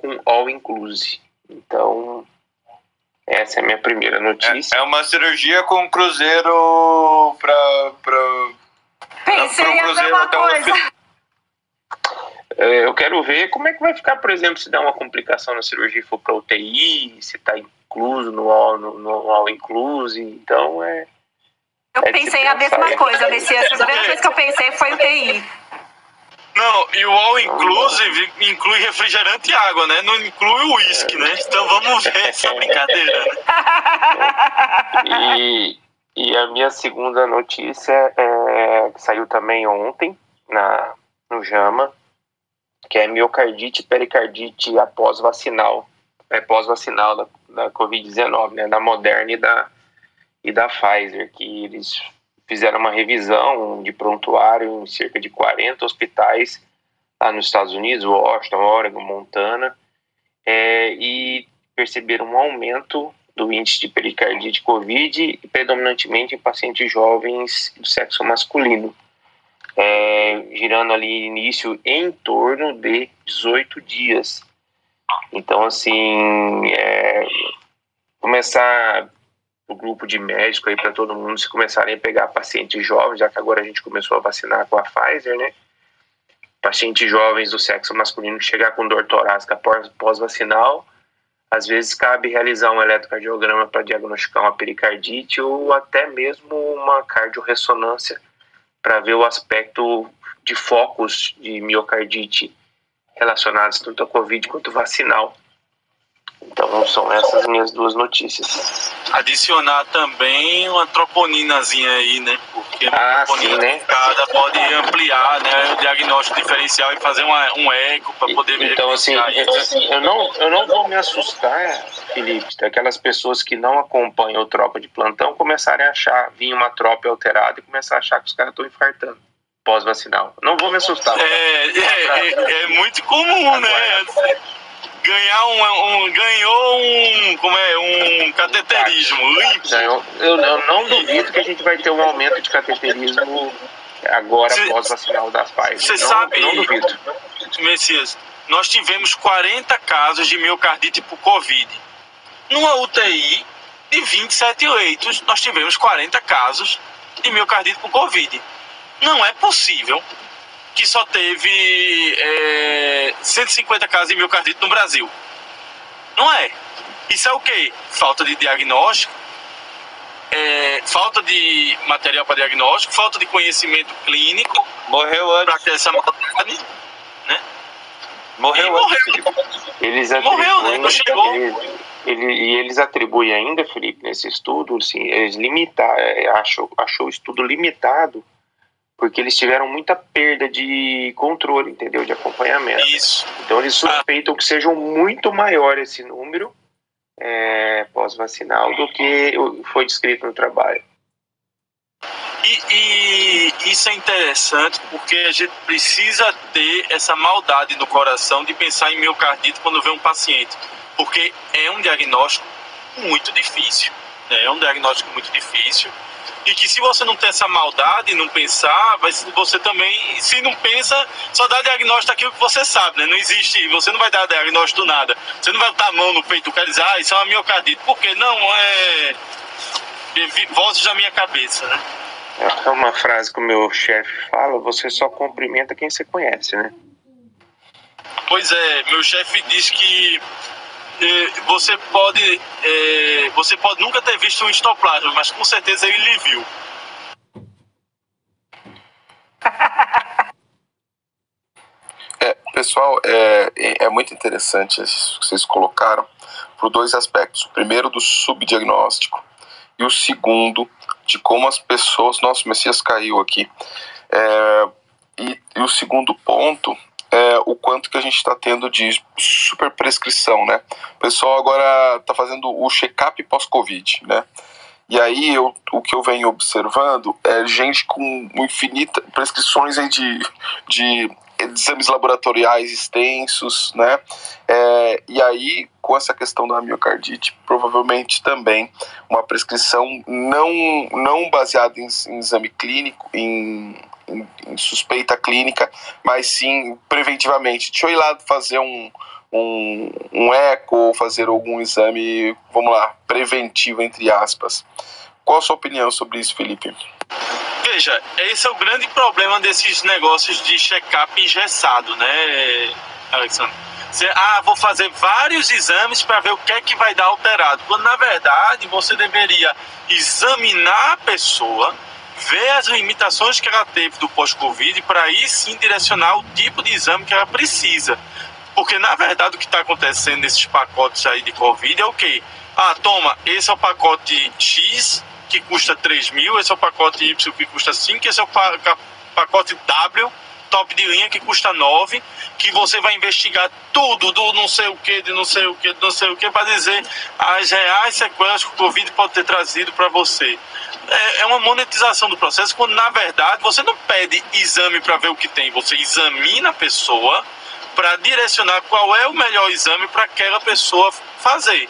com all inclusive. Então, essa é a minha primeira notícia. É, é uma cirurgia com cruzeiro para. Pensei pra, um cruzeiro até eu quero ver como é que vai ficar, por exemplo, se der uma complicação na cirurgia e for para UTI, se está incluso no all, no, no all inclusive. Então é. Eu é pensei a mesma é coisa, Messias. A primeira coisa que eu pensei foi UTI. Não, e o all inclusive inclui refrigerante e água, né? Não inclui o uísque, né? Então vamos ver [LAUGHS] essa brincadeira. Né? E, e a minha segunda notícia é, que saiu também ontem na, no JAMA que é miocardite pericardite após vacinal, é, pós-vacinal da, da Covid-19, né, da Moderna e da, e da Pfizer, que eles fizeram uma revisão de prontuário em cerca de 40 hospitais lá nos Estados Unidos, Washington, Oregon, Montana, é, e perceberam um aumento do índice de pericardite COVID, predominantemente em pacientes jovens do sexo masculino é, girando ali início em torno de 18 dias. Então, assim, é, começar o grupo de médicos aí para todo mundo se começarem a pegar pacientes jovens, já que agora a gente começou a vacinar com a Pfizer, né? Pacientes jovens do sexo masculino chegar com dor torácica pós-vacinal, às vezes cabe realizar um eletrocardiograma para diagnosticar uma pericardite ou até mesmo uma cardiorressonância para ver o aspecto de focos de miocardite relacionados tanto à Covid quanto vacinal. Então são essas minhas duas notícias. Adicionar também uma troponinazinha aí, né? Porque porque ah, sim, né? cada pode ampliar né, o diagnóstico diferencial e fazer uma, um eco para poder ver. Então, assim, assim, eu, não, eu não vou me assustar, Felipe, daquelas pessoas que não acompanham o tropa de plantão começarem a achar, vir uma tropa alterada e começar a achar que os caras estão infartando pós-vacinal. Não vou me assustar. É, é, é, é muito comum, né? Ganhar um, um, ganhou um como é um cateterismo limpo. Eu, eu, eu, não duvido que a gente vai ter um aumento de cateterismo agora Cê, após vacinar da Pfizer. Você sabe, não duvido. Messias, nós tivemos 40 casos de miocardite por Covid. Numa UTI de 27 leitos, nós tivemos 40 casos de miocardite por Covid. Não é possível que só teve é, 150 casos de miocardite no Brasil. Não é. Isso é o quê? Falta de diagnóstico, é, falta de material para diagnóstico, falta de conhecimento clínico. Morreu antes. Para ter essa maldade, né? Morreu, morreu. Eles morreu, né? Não chegou. Ele, ele, e eles atribuem ainda, Felipe, nesse estudo, assim, eles limitar, é, achou, achou o estudo limitado porque eles tiveram muita perda de controle, entendeu? De acompanhamento. Isso. Então eles suspeitam que seja muito maior esse número é, pós-vacinal do que foi descrito no trabalho. E, e, isso é interessante porque a gente precisa ter essa maldade no coração de pensar em miocardite quando vê um paciente, porque é um diagnóstico muito difícil. Né? É um diagnóstico muito difícil e que se você não tem essa maldade não pensar, você também, se não pensa, só dá diagnóstico daquilo que você sabe, né? Não existe, você não vai dar diagnóstico do nada. Você não vai botar a mão no peito do cara e dizer, ah, isso é uma miocardite. Por quê? Não, é. Vozes da minha cabeça, né? É uma frase que o meu chefe fala, você só cumprimenta quem você conhece, né? Pois é, meu chefe diz que você pode é, você pode nunca ter visto um estoplasma, mas com certeza ele viu. É, pessoal, é, é muito interessante isso que vocês colocaram por dois aspectos. O primeiro do subdiagnóstico e o segundo de como as pessoas. Nossa, o Messias caiu aqui. É, e, e, o segundo ponto é, o quanto que a gente está tendo de super prescrição, né? O pessoal agora está fazendo o check-up pós-Covid, né? E aí eu, o que eu venho observando é gente com infinitas prescrições aí de, de exames laboratoriais extensos, né? É, e aí, com essa questão da miocardite, provavelmente também uma prescrição não, não baseada em, em exame clínico, em em, suspeita clínica, mas sim preventivamente. Deixa eu ir lá fazer um, um, um eco ou fazer algum exame, vamos lá, preventivo, entre aspas. Qual a sua opinião sobre isso, Felipe? Veja, esse é o grande problema desses negócios de check-up engessado, né, Alexandre? Você, ah, vou fazer vários exames para ver o que é que vai dar alterado. Quando na verdade você deveria examinar a pessoa, ver as limitações que ela teve do pós-Covid para aí sim direcionar o tipo de exame que ela precisa. Porque na verdade o que está acontecendo nesses pacotes aí de Covid é o quê? Ah, toma, esse é o pacote X que custa 3 mil, esse é o pacote Y que custa 5, esse é o pacote W top de linha que custa 9, que você vai investigar tudo do não sei o que, de não sei o que, de não sei o que, para dizer as reais sequelas que o Covid pode ter trazido para você é, é uma monetização do processo, quando na verdade você não pede exame para ver o que tem, você examina a pessoa para direcionar qual é o melhor exame para aquela pessoa fazer.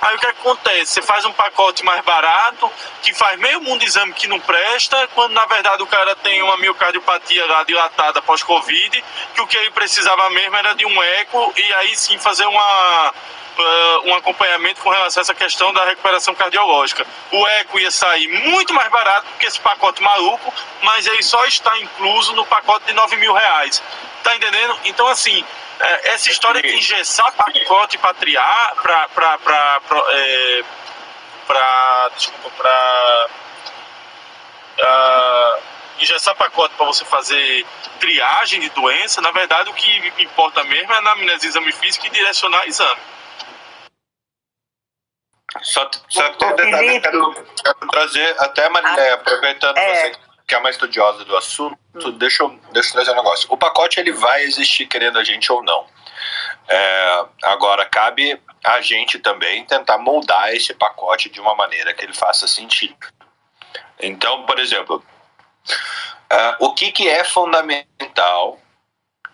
Aí o que acontece? Você faz um pacote mais barato, que faz meio mundo de exame que não presta, quando na verdade o cara tem uma miocardiopatia lá dilatada pós-Covid, que o que ele precisava mesmo era de um eco e aí sim fazer uma uh, um acompanhamento com relação a essa questão da recuperação cardiológica. O eco ia sair muito mais barato que esse pacote maluco, mas ele só está incluso no pacote de 9 mil reais. Tá entendendo? Então, assim, é, essa história de engessar pacote para triar, para. para. para. É, para. desculpa, para. Uh, engessar pacote para você fazer triagem de doença, na verdade o que importa mesmo é na anamnese exame físico e direcionar exame. Só, só tem um detalhe, quero, quero trazer até, Marilé, aproveitando é. você que é uma estudiosa do assunto, deixa eu, deixa eu trazer um negócio. O pacote ele vai existir querendo a gente ou não. É, agora, cabe a gente também tentar moldar esse pacote de uma maneira que ele faça sentido. Então, por exemplo, uh, o que, que é fundamental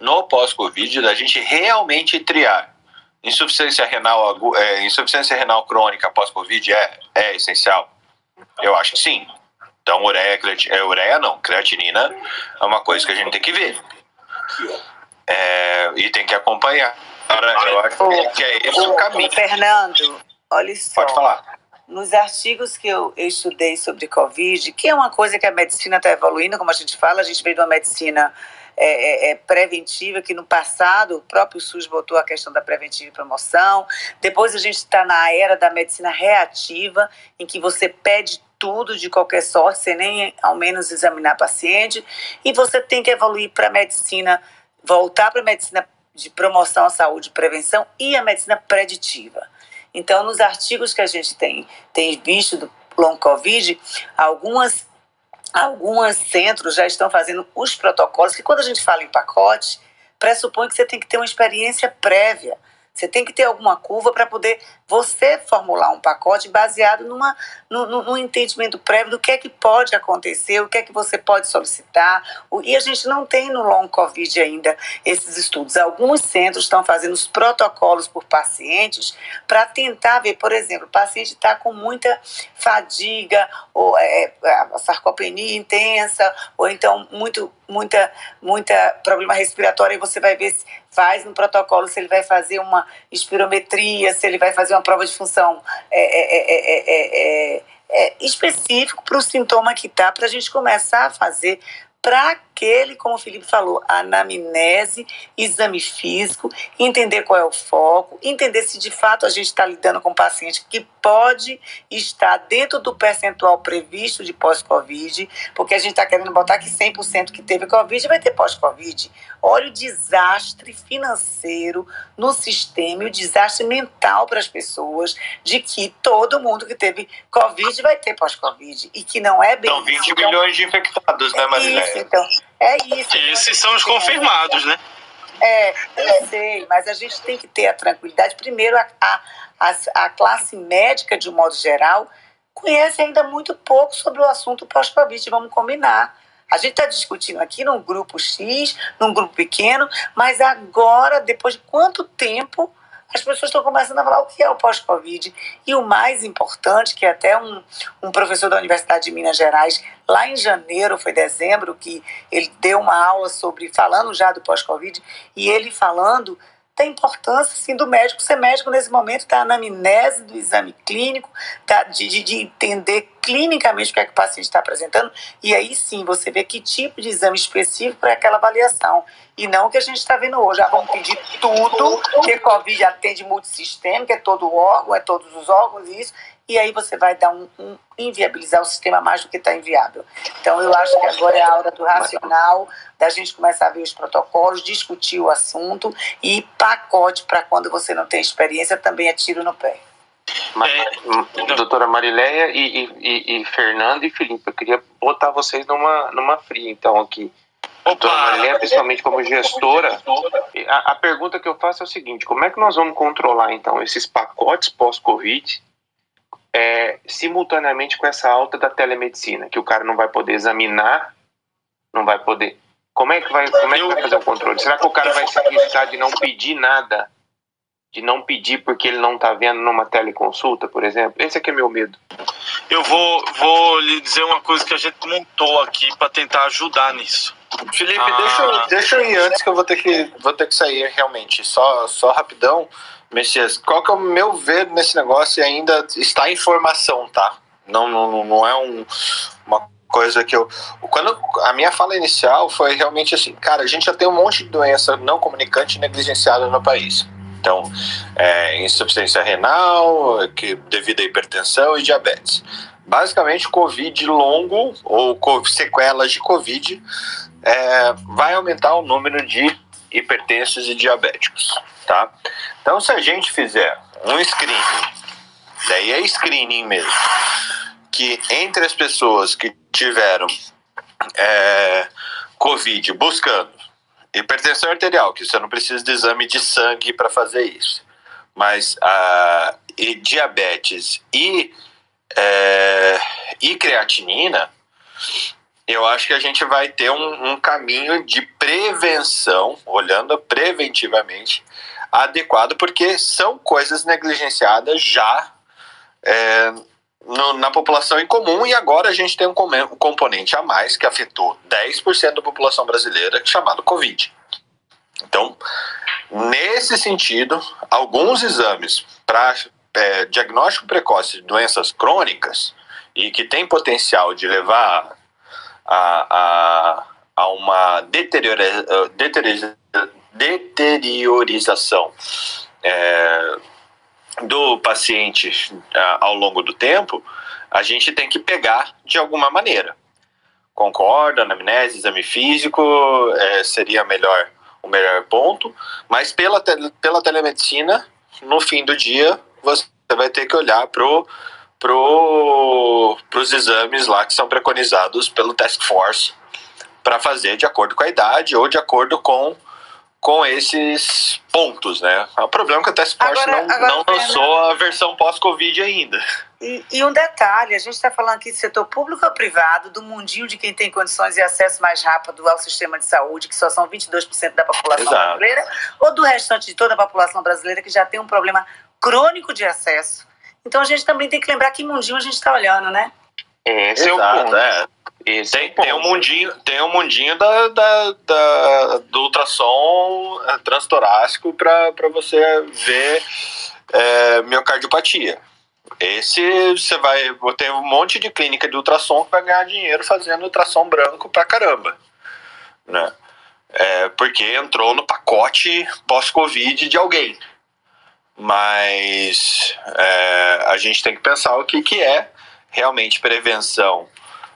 no pós-Covid da gente realmente triar? Insuficiência renal, é, insuficiência renal crônica pós-Covid é, é essencial? Eu acho que sim. Então, ureia, é, ureia não, creatinina é uma coisa que a gente tem que ver. É, e tem que acompanhar. eu acho que é esse o caminho. Fernando, olha só. Pode falar. Nos artigos que eu, eu estudei sobre Covid, que é uma coisa que a medicina está evoluindo, como a gente fala, a gente veio de uma medicina é, é, é, preventiva, que no passado o próprio SUS botou a questão da preventiva e promoção. Depois a gente está na era da medicina reativa, em que você pede tudo de qualquer sorte, sem nem ao menos examinar paciente. E você tem que evoluir para a medicina, voltar para a medicina de promoção à saúde e prevenção e a medicina preditiva. Então, nos artigos que a gente tem, tem visto do long COVID, algumas alguns centros já estão fazendo os protocolos, que quando a gente fala em pacote, pressupõe que você tem que ter uma experiência prévia. Você tem que ter alguma curva para poder você formular um pacote baseado numa, no, no, entendimento prévio do que é que pode acontecer, o que é que você pode solicitar. E a gente não tem no long COVID ainda esses estudos. Alguns centros estão fazendo os protocolos por pacientes para tentar ver, por exemplo, o paciente está com muita fadiga, ou é, a sarcopenia intensa, ou então muito, muita, muita problema respiratório, e você vai ver se faz no protocolo se ele vai fazer uma espirometria, se ele vai fazer uma prova de função é, é, é, específico para o sintoma que está, para a gente começar a fazer para aquele, como o Felipe falou, anamnese, exame físico, entender qual é o foco, entender se de fato a gente está lidando com um paciente que pode estar dentro do percentual previsto de pós-Covid, porque a gente está querendo botar que 100% que teve Covid vai ter pós-Covid. Olha o desastre financeiro no sistema e o desastre mental para as pessoas de que todo mundo que teve Covid vai ter pós-Covid e que não é bem. São 20 então, milhões de infectados, né, Marilé? Isso, então, é isso. Esses são os confirmados, né? É, eu sei, mas a gente tem que ter a tranquilidade. Primeiro, a, a, a classe médica, de um modo geral, conhece ainda muito pouco sobre o assunto pós-Covid, vamos combinar. A gente está discutindo aqui num grupo X, num grupo pequeno, mas agora, depois de quanto tempo as pessoas estão começando a falar o que é o pós-Covid. E o mais importante, que até um, um professor da Universidade de Minas Gerais, lá em janeiro, foi dezembro, que ele deu uma aula sobre, falando já do pós-Covid, e ele falando da importância sim, do médico ser médico nesse momento, da anamnese do exame clínico, da, de, de, de entender clinicamente o que, é que o paciente está apresentando, e aí sim você vê que tipo de exame específico para aquela avaliação. E não o que a gente está vendo hoje. Já vamos pedir tudo, porque Covid atende multissistêmico, é todo órgão, é todos os órgãos e isso, e aí você vai dar um, um inviabilizar o sistema mais do que está inviável. Então eu acho que agora é a hora do racional, da gente começar a ver os protocolos, discutir o assunto e pacote para quando você não tem experiência também é tiro no pé. Mas, é, doutora Marileia e, e, e, Fernando e Felipe, eu queria botar vocês numa, numa fria, então, aqui. Doutora Marileia, principalmente como gestora, a, a, pergunta que eu faço é o seguinte: como é que nós vamos controlar, então, esses pacotes pós-Covid é, simultaneamente com essa alta da telemedicina, que o cara não vai poder examinar, não vai poder. Como é que vai, como é que vai fazer o controle? Será que o cara vai se arriscar de não pedir nada? De não pedir porque ele não está vendo numa teleconsulta, por exemplo? Esse aqui é meu medo. Eu vou, vou lhe dizer uma coisa que a gente montou aqui para tentar ajudar nisso. Felipe, ah. deixa, eu, deixa eu ir antes que eu vou ter que, vou ter que sair realmente. Só, só rapidão. Messias, qual que é o meu ver nesse negócio e ainda está em formação, tá? Não, não, não é um, uma coisa que eu. Quando a minha fala inicial foi realmente assim, cara, a gente já tem um monte de doença não comunicante negligenciada no país. Então, é, insuficiência renal, que, devido à hipertensão e diabetes. Basicamente, Covid longo ou sequelas de Covid é, vai aumentar o número de hipertensos e diabéticos, tá? Então, se a gente fizer um screening, daí é screening mesmo, que entre as pessoas que tiveram é, Covid buscando hipertensão arterial, que você não precisa de exame de sangue para fazer isso, mas a e diabetes e, é, e creatinina, eu acho que a gente vai ter um, um caminho de prevenção, olhando preventivamente, adequado, porque são coisas negligenciadas já é, no, na população em comum e agora a gente tem um, componente a mais que afetou 10% da população brasileira, chamado Covid. Então, nesse sentido, alguns exames para é, diagnóstico precoce de doenças crônicas e que tem potencial de levar a, a, a uma deteriora, deteriora, deteriorização é, do paciente ao longo do tempo, a gente tem que pegar de alguma maneira. Concorda, anamnese, exame físico é, seria melhor o melhor ponto, mas pela, pela telemedicina, no fim do dia, você vai ter que olhar pro pro, os exames lá que são preconizados pelo Task Force para fazer de acordo com a idade ou de acordo com com esses pontos, né? O problema é que a Task Force agora, não, agora, não lançou a versão pós-Covid ainda. E, e, um detalhe, a gente está falando aqui do setor público ou privado, do mundinho de quem tem condições de acesso mais rápido ao sistema de saúde, que só são 22% da população Exato. brasileira, ou do restante de toda a população brasileira que já tem um problema crônico de acesso. Então a gente também tem que lembrar que mundinho a gente está olhando, né? Esse Exato, é o ponto. É. Esse tem, é tem um mundinho, tem um mundinho da, da, da do ultrassom é, transtorácico para você ver é, miocardiopatia. Esse você vai ter um monte de clínica de ultrassom que vai ganhar dinheiro fazendo ultrassom branco pra caramba, né? É, porque entrou no pacote pós-Covid de alguém. Mas é, a gente tem que pensar o que, que é realmente prevenção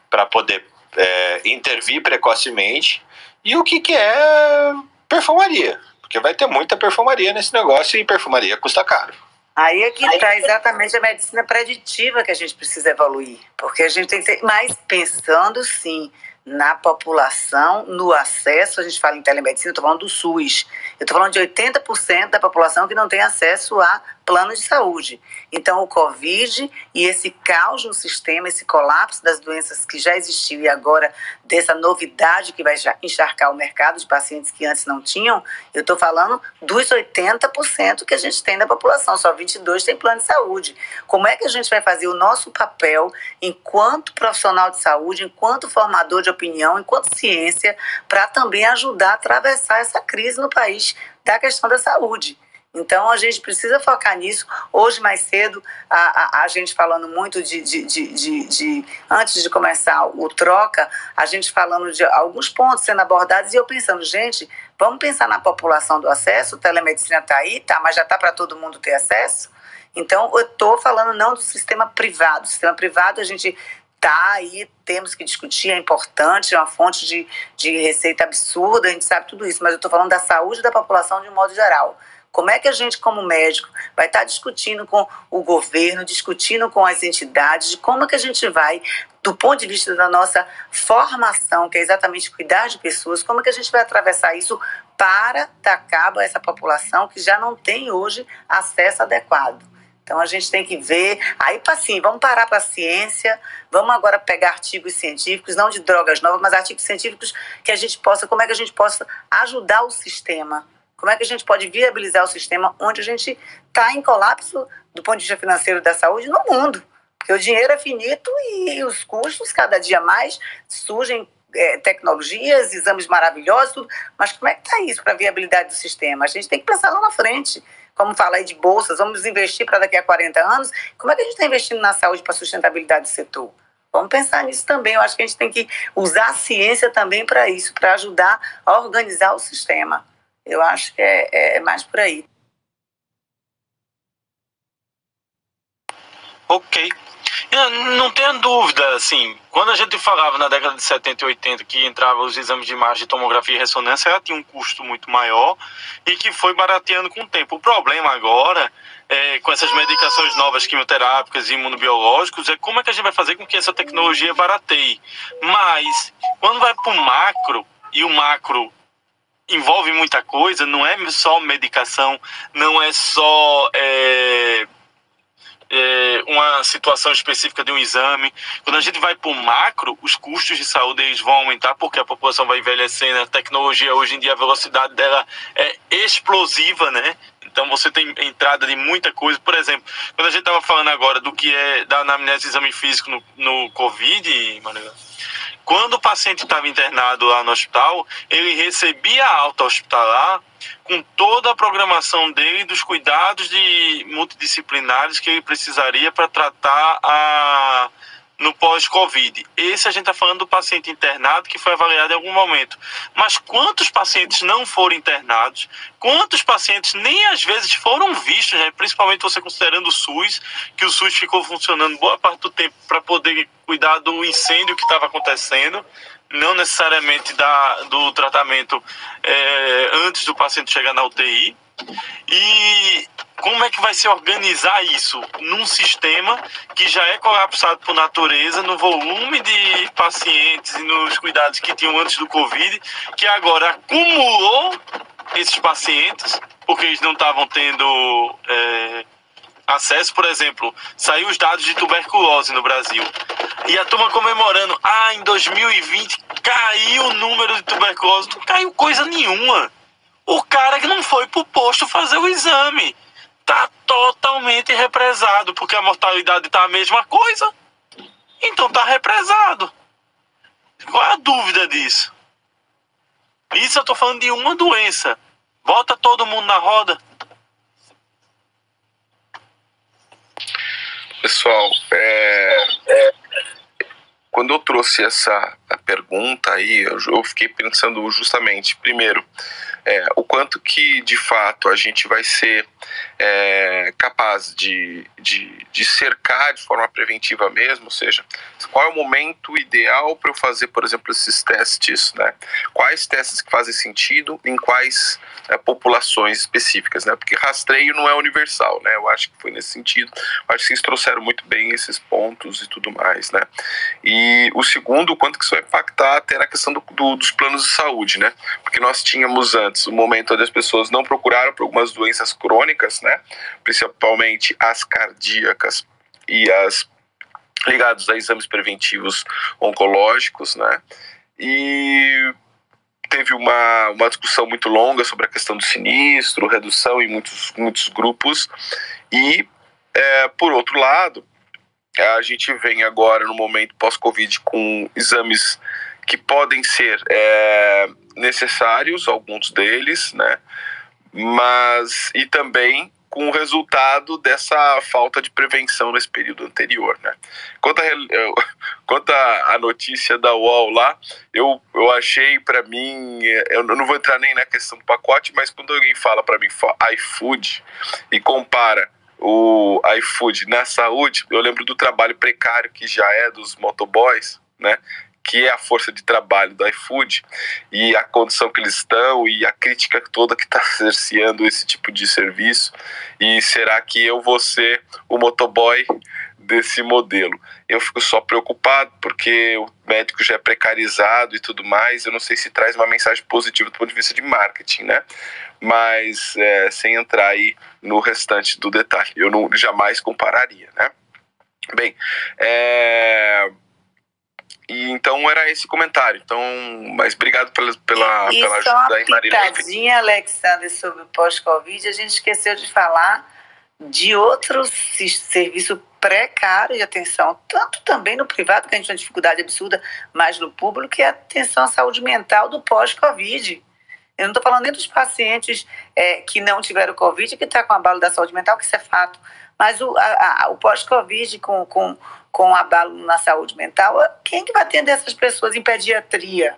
para poder é, intervir precocemente e o que, que é perfumaria. Porque vai ter muita perfumaria nesse negócio e perfumaria custa caro. Aí é que está exatamente a medicina preditiva que a gente precisa evoluir. Porque a gente tem que ser mais pensando, sim, na população, no acesso, a gente fala em telemedicina, eu estou falando do SUS. Eu estou falando de 80% da população que não tem acesso a plano de saúde. Então, o Covid e esse caos no sistema, esse colapso das doenças que já existiam e agora dessa novidade que vai encharcar o mercado de pacientes que antes não tinham, eu estou falando dos 80% que a gente tem da população, só 22% tem plano de saúde. Como é que a gente vai fazer o nosso papel enquanto profissional de saúde, enquanto formador de opinião, enquanto ciência, para também ajudar a atravessar essa crise no país da questão da saúde? Então a gente precisa focar nisso. Hoje, mais cedo, a, a, a gente falando muito de, de, de, de, Antes de começar o troca, a gente falando de alguns pontos sendo abordados e eu pensando, gente, vamos pensar na população do acesso. Telemedicina está aí, tá, mas já está para todo mundo ter acesso. Então, eu estou falando não do sistema privado. O sistema privado a gente tá aí, temos que discutir, é importante, é uma fonte de, de receita absurda, a gente sabe tudo isso, mas eu estou falando da saúde da população de um modo geral. Como é que a gente, como médico, vai estar discutindo com o governo, discutindo com as entidades, de como é que a gente vai, do ponto de vista da nossa formação, que é exatamente cuidar de pessoas, como é que a gente vai atravessar isso para dar cabo a essa população que já não tem hoje acesso adequado. Então a gente tem que ver, aí assim, vamos parar para a ciência, vamos agora pegar artigos científicos, não de drogas novas, mas artigos científicos que a gente possa, como é que a gente possa ajudar o sistema como é que a gente pode viabilizar o sistema onde a gente está em colapso do ponto de vista financeiro da saúde no mundo? Porque o dinheiro é finito e os custos, cada dia mais, surgem é, tecnologias, exames maravilhosos, tudo. Mas como é que está isso para a viabilidade do sistema? A gente tem que pensar lá na frente. Como falar aí de bolsas, vamos investir para daqui a 40 anos. Como é que a gente está investindo na saúde para a sustentabilidade do setor? Vamos pensar nisso também. Eu acho que a gente tem que usar a ciência também para isso, para ajudar a organizar o sistema. Eu acho que é, é mais por aí. Ok. Não tenha dúvida, assim, quando a gente falava na década de 70 e 80 que entravam os exames de imagem de tomografia e ressonância, ela tinha um custo muito maior e que foi barateando com o tempo. O problema agora, é, com essas medicações novas quimioterápicas e imunobiológicos, é como é que a gente vai fazer com que essa tecnologia barateie. Mas, quando vai para o macro, e o macro envolve muita coisa, não é só medicação, não é só é, é, uma situação específica de um exame. Quando a gente vai para o macro, os custos de saúde eles vão aumentar porque a população vai envelhecendo, a tecnologia hoje em dia, a velocidade dela é explosiva, né? Então você tem entrada de muita coisa. Por exemplo, quando a gente estava falando agora do que é da anamnese exame físico no, no Covid, Manuel, quando o paciente estava internado lá no hospital, ele recebia a alta hospitalar com toda a programação dele dos cuidados de multidisciplinares que ele precisaria para tratar a no pós-Covid. Esse a gente está falando do paciente internado que foi avaliado em algum momento. Mas quantos pacientes não foram internados? Quantos pacientes nem às vezes foram vistos, né? principalmente você considerando o SUS, que o SUS ficou funcionando boa parte do tempo para poder cuidar do incêndio que estava acontecendo, não necessariamente da, do tratamento é, antes do paciente chegar na UTI. E como é que vai se organizar isso num sistema que já é colapsado por natureza, no volume de pacientes e nos cuidados que tinham antes do Covid, que agora acumulou esses pacientes, porque eles não estavam tendo é, acesso, por exemplo, saiu os dados de tuberculose no Brasil. E a turma comemorando, ah, em 2020 caiu o número de tuberculose. Não caiu coisa nenhuma. O cara que não foi pro posto fazer o exame tá totalmente represado, porque a mortalidade tá a mesma coisa. Então tá represado. Qual é a dúvida disso? Isso eu tô falando de uma doença. Bota todo mundo na roda. Pessoal, é, é, quando eu trouxe essa pergunta aí, eu, fiquei pensando justamente, primeiro, é, o quanto que de fato a gente vai ser é, capaz de, de, de, cercar de forma preventiva mesmo, ou seja, qual é o momento ideal para eu fazer, por exemplo, esses testes, né? Quais testes que fazem sentido em quais é, populações específicas, né? Porque rastreio não é universal, né? Eu acho que foi nesse sentido. Acho que vocês trouxeram muito bem esses pontos e tudo mais, né? E o segundo, o quanto que isso vai impactar até na questão do, do, dos planos de saúde, né? Porque nós tínhamos antes o momento onde as pessoas não procuraram por algumas doenças crônicas, né? Principalmente as cardíacas e as ligados a exames preventivos oncológicos, né? E teve uma, uma discussão muito longa sobre a questão do sinistro, redução em muitos, muitos grupos. E, é, por outro lado, a gente vem agora no momento pós-Covid com exames que podem ser é, necessários, alguns deles, né? Mas e também com o resultado dessa falta de prevenção nesse período anterior, né? Quanto a, [LAUGHS] quanto a, notícia da UOL lá, eu, eu achei para mim, eu não vou entrar nem na questão do pacote, mas quando alguém fala para mim iFood e compara o iFood na saúde, eu lembro do trabalho precário que já é dos motoboys, né? que é a força de trabalho do iFood e a condição que eles estão e a crítica toda que está [LAUGHS] cerceando esse tipo de serviço. E será que eu vou ser o motoboy desse modelo? Eu fico só preocupado porque o médico já é precarizado e tudo mais. Eu não sei se traz uma mensagem positiva do ponto de vista de marketing, né? Mas é, sem entrar aí no restante do detalhe, eu não jamais compararia, né? Bem, é e então era esse comentário. Então, mas obrigado pela, pela, e pela ajuda aí, Marília. Pitadinha, Alexander, sobre o pós-Covid, a gente esqueceu de falar de outro serviço precário de atenção, tanto também no privado, que a gente tem uma dificuldade absurda, mas no público, que é a atenção à saúde mental do pós-Covid. Eu não estou falando nem dos pacientes é, que não tiveram Covid, que está com abalo da saúde mental, que isso é fato. Mas o, o pós-Covid com, com com abalo na saúde mental, quem que vai atender essas pessoas em pediatria?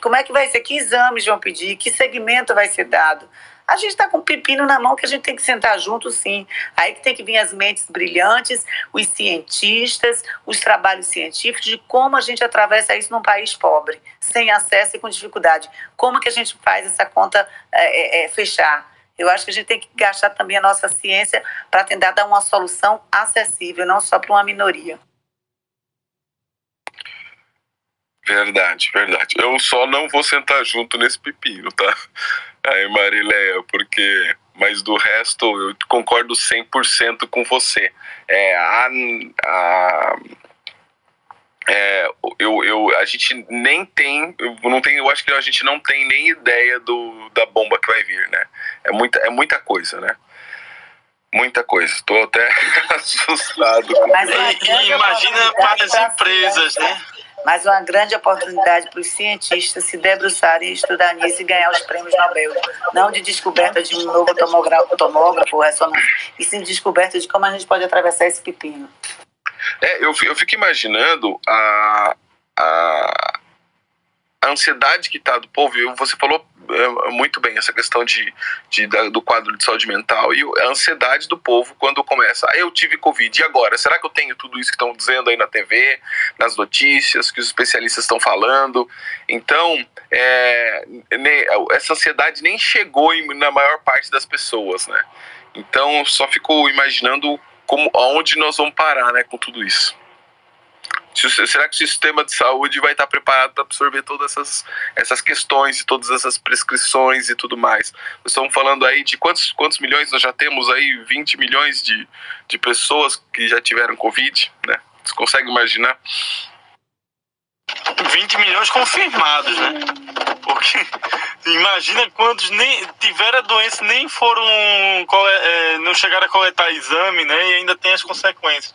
Como é que vai ser? Que exames vão pedir? Que segmento vai ser dado? A gente está com um pepino na mão que a gente tem que sentar junto, sim. Aí que tem que vir as mentes brilhantes, os cientistas, os trabalhos científicos de como a gente atravessa isso num país pobre, sem acesso e com dificuldade. Como que a gente faz essa conta é, é, é fechar? Eu acho que a gente tem que gastar também a nossa ciência para tentar dar uma solução acessível, não só para uma minoria. Verdade, verdade. Eu só não vou sentar junto nesse pepino, tá? Aí, Marileia, porque. Mas do resto, eu concordo 100% com você. É, a, a, é, eu, eu, a gente nem tem, eu não tem, eu acho que a gente não tem nem ideia do, da bomba que vai vir, né? É muita, é muita coisa, né? Muita coisa. Estou até [LAUGHS] assustado. Mas, imagina para as empresas, né? Mas uma grande oportunidade para os cientistas se debruçarem e estudar nisso e ganhar os prêmios Nobel. Não de descoberta de um novo tomógrafo, tomógrafo ressonância, e sim de descoberta de como a gente pode atravessar esse pepino. É, eu, eu fico imaginando a, a, a ansiedade que está do povo. Você falou muito bem essa questão de, de, do quadro de saúde mental e a ansiedade do povo quando começa. Ah, eu tive Covid, e agora? Será que eu tenho tudo isso que estão dizendo aí na TV, nas notícias, que os especialistas estão falando? Então, é, essa ansiedade nem chegou na maior parte das pessoas, né? Então, só fico imaginando como, aonde nós vamos parar né, com tudo isso. Será que o sistema de saúde vai estar preparado para absorver todas essas, essas questões e todas essas prescrições e tudo mais? Nós estamos falando aí de quantos, quantos milhões nós já temos aí? 20 milhões de, de pessoas que já tiveram Covid, né? Você consegue imaginar? 20 milhões confirmados, né? Porque imagina quantos nem tiveram a doença, nem foram é, não chegaram a coletar exame, né? E ainda tem as consequências.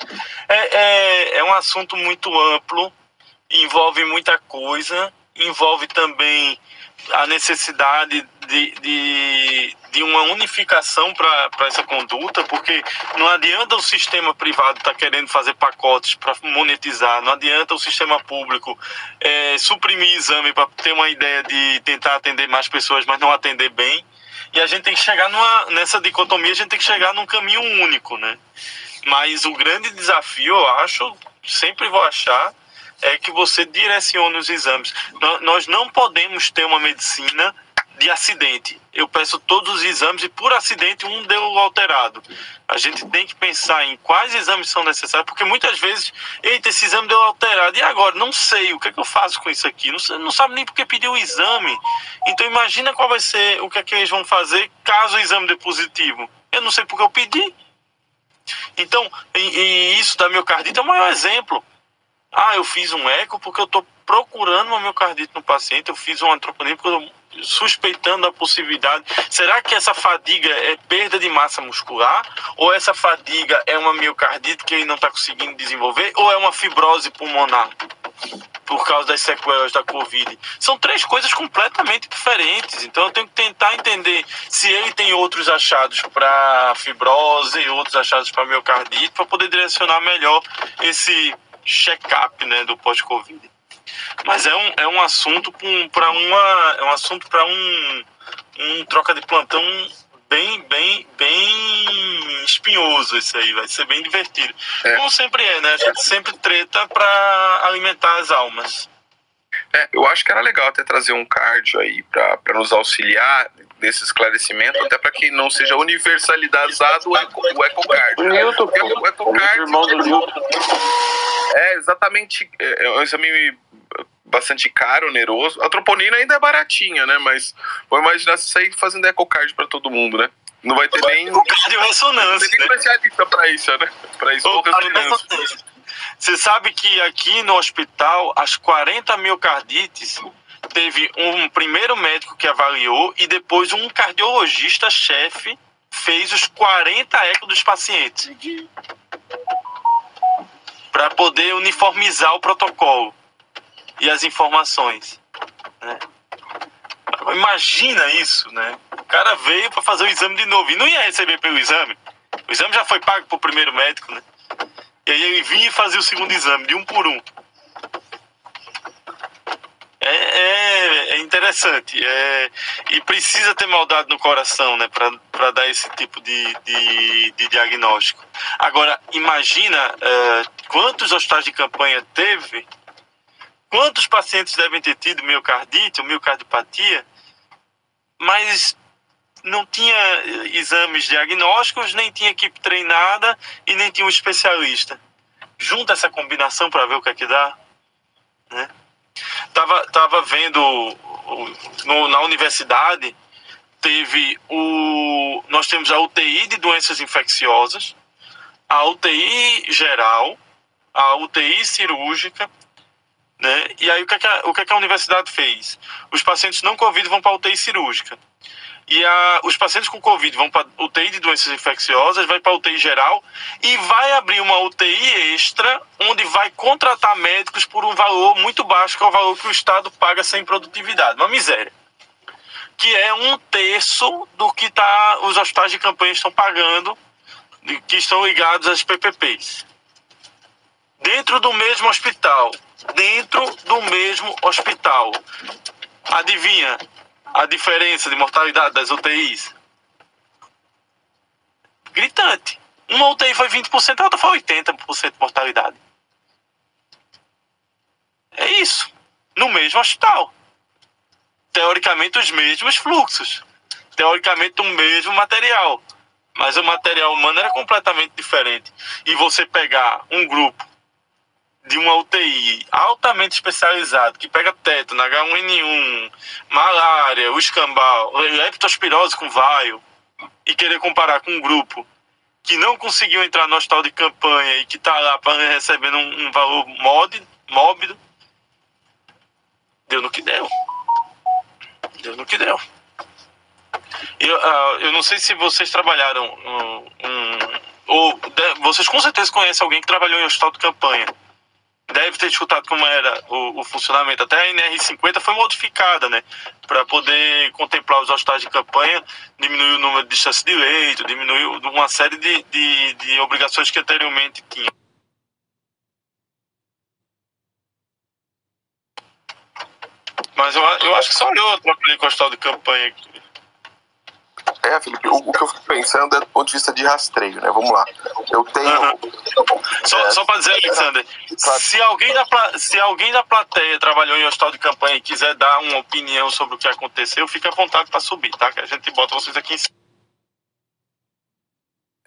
É, é, é um assunto muito amplo, envolve muita coisa, envolve também a necessidade de, de, de uma unificação para essa conduta, porque não adianta o sistema privado estar tá querendo fazer pacotes para monetizar, não adianta o sistema público é, suprimir exame para ter uma ideia de tentar atender mais pessoas, mas não atender bem. E a gente tem que chegar numa, nessa dicotomia, a gente tem que chegar num caminho único, né? Mas o grande desafio, eu acho, sempre vou achar, é que você direcione os exames. Nós não podemos ter uma medicina de acidente. Eu peço todos os exames e por acidente um deu alterado. A gente tem que pensar em quais exames são necessários, porque muitas vezes, eita, esse exame deu alterado. E agora? Não sei, o que é que eu faço com isso aqui? Não, não sabe nem porque pediu o exame. Então imagina qual vai ser, o que é que eles vão fazer caso o exame dê positivo. Eu não sei porque eu pedi. Então, e, e isso da miocardite é o maior exemplo. Ah, eu fiz um eco porque eu estou procurando uma miocardite no paciente, eu fiz um antroponia porque eu suspeitando a possibilidade. Será que essa fadiga é perda de massa muscular? Ou essa fadiga é uma miocardite que ele não está conseguindo desenvolver? Ou é uma fibrose pulmonar? Por causa das sequelas da Covid. São três coisas completamente diferentes. Então eu tenho que tentar entender se ele tem outros achados para fibrose outros achados para miocardite, para poder direcionar melhor esse check-up né, do pós-Covid. Mas é um, é um assunto para uma é um assunto para um, um troca de plantão bem bem bem espinhoso isso aí vai ser bem divertido é. como sempre é né a gente sempre treta para alimentar as almas é, eu acho que era legal até trazer um cardio aí para nos auxiliar nesse esclarecimento, até para que não seja universalizado o, eco, o ecocardio. O Newton, o ecocardio, irmão do Newton. É, exatamente, é, é um exame bastante caro, oneroso. A troponina ainda é baratinha, né? Mas vou imaginar se sair fazendo ecocardio para todo mundo, né? Não vai ter nem. Cardio ressonância. Não tem nem especialista para isso, né? Para isso, o ressonância. Você sabe que aqui no hospital, as 40 miocardites, teve um primeiro médico que avaliou e depois um cardiologista-chefe fez os 40 ecos dos pacientes. Para poder uniformizar o protocolo e as informações. Né? Imagina isso, né? O cara veio para fazer o exame de novo e não ia receber pelo exame. O exame já foi pago pro primeiro médico, né? E aí ele vinha e fazia o segundo exame, de um por um. É, é, é interessante. É, e precisa ter maldade no coração, né? Para dar esse tipo de, de, de, diagnóstico. Agora, imagina é, quantos hospitais de campanha teve, quantos pacientes devem ter tido miocardite ou miocardiopatia, mas não tinha exames diagnósticos, nem tinha equipe treinada e nem tinha um especialista. Junta essa combinação para ver o que é que dá. Né? Tava, tava vendo no, na universidade, teve o. Nós temos a UTI de doenças infecciosas, a UTI geral, a UTI cirúrgica, né? E aí o que, é que, a, o que, é que a universidade fez? Os pacientes não Covid vão para a UTI cirúrgica. E a, os pacientes com Covid vão para UTI de doenças infecciosas, vai para UTI geral e vai abrir uma UTI extra, onde vai contratar médicos por um valor muito baixo, que é o valor que o Estado paga sem produtividade. Uma miséria. Que é um terço do que tá, os hospitais de campanha estão pagando, que estão ligados às PPPs. Dentro do mesmo hospital. Dentro do mesmo hospital. Adivinha? A diferença de mortalidade das UTIs? Gritante. Uma UTI foi 20%, a outra foi 80% de mortalidade. É isso. No mesmo hospital. Teoricamente, os mesmos fluxos. Teoricamente, o mesmo material. Mas o material humano era completamente diferente. E você pegar um grupo de uma UTI altamente especializado, que pega teto, na H1N1, malária, o escambau, leptospirose com vaio, e querer comparar com um grupo que não conseguiu entrar no hospital de campanha e que está lá recebendo um, um valor móbido, deu no que deu. Deu no que deu. Eu, uh, eu não sei se vocês trabalharam um, um ou de, vocês com certeza conhecem alguém que trabalhou em hospital de campanha deve ter escutado como era o, o, funcionamento. Até a NR50 foi modificada, né? Para poder contemplar os hospitais de campanha, diminuiu o número de distância de leito, diminuiu uma série de, de, de obrigações que anteriormente tinha. Mas eu, eu acho que só eu trabalhei com o hospital de campanha. É, Felipe, o, o, que eu fico pensando é do ponto de vista de rastreio, né? Vamos lá. Eu tenho. Uhum. Só, é, só para dizer, Alexander, claro. se, alguém da, se alguém da plateia trabalhou em hospital de campanha e quiser dar uma opinião sobre o que aconteceu, fique à vontade para subir, tá? Que a gente bota vocês aqui em cima.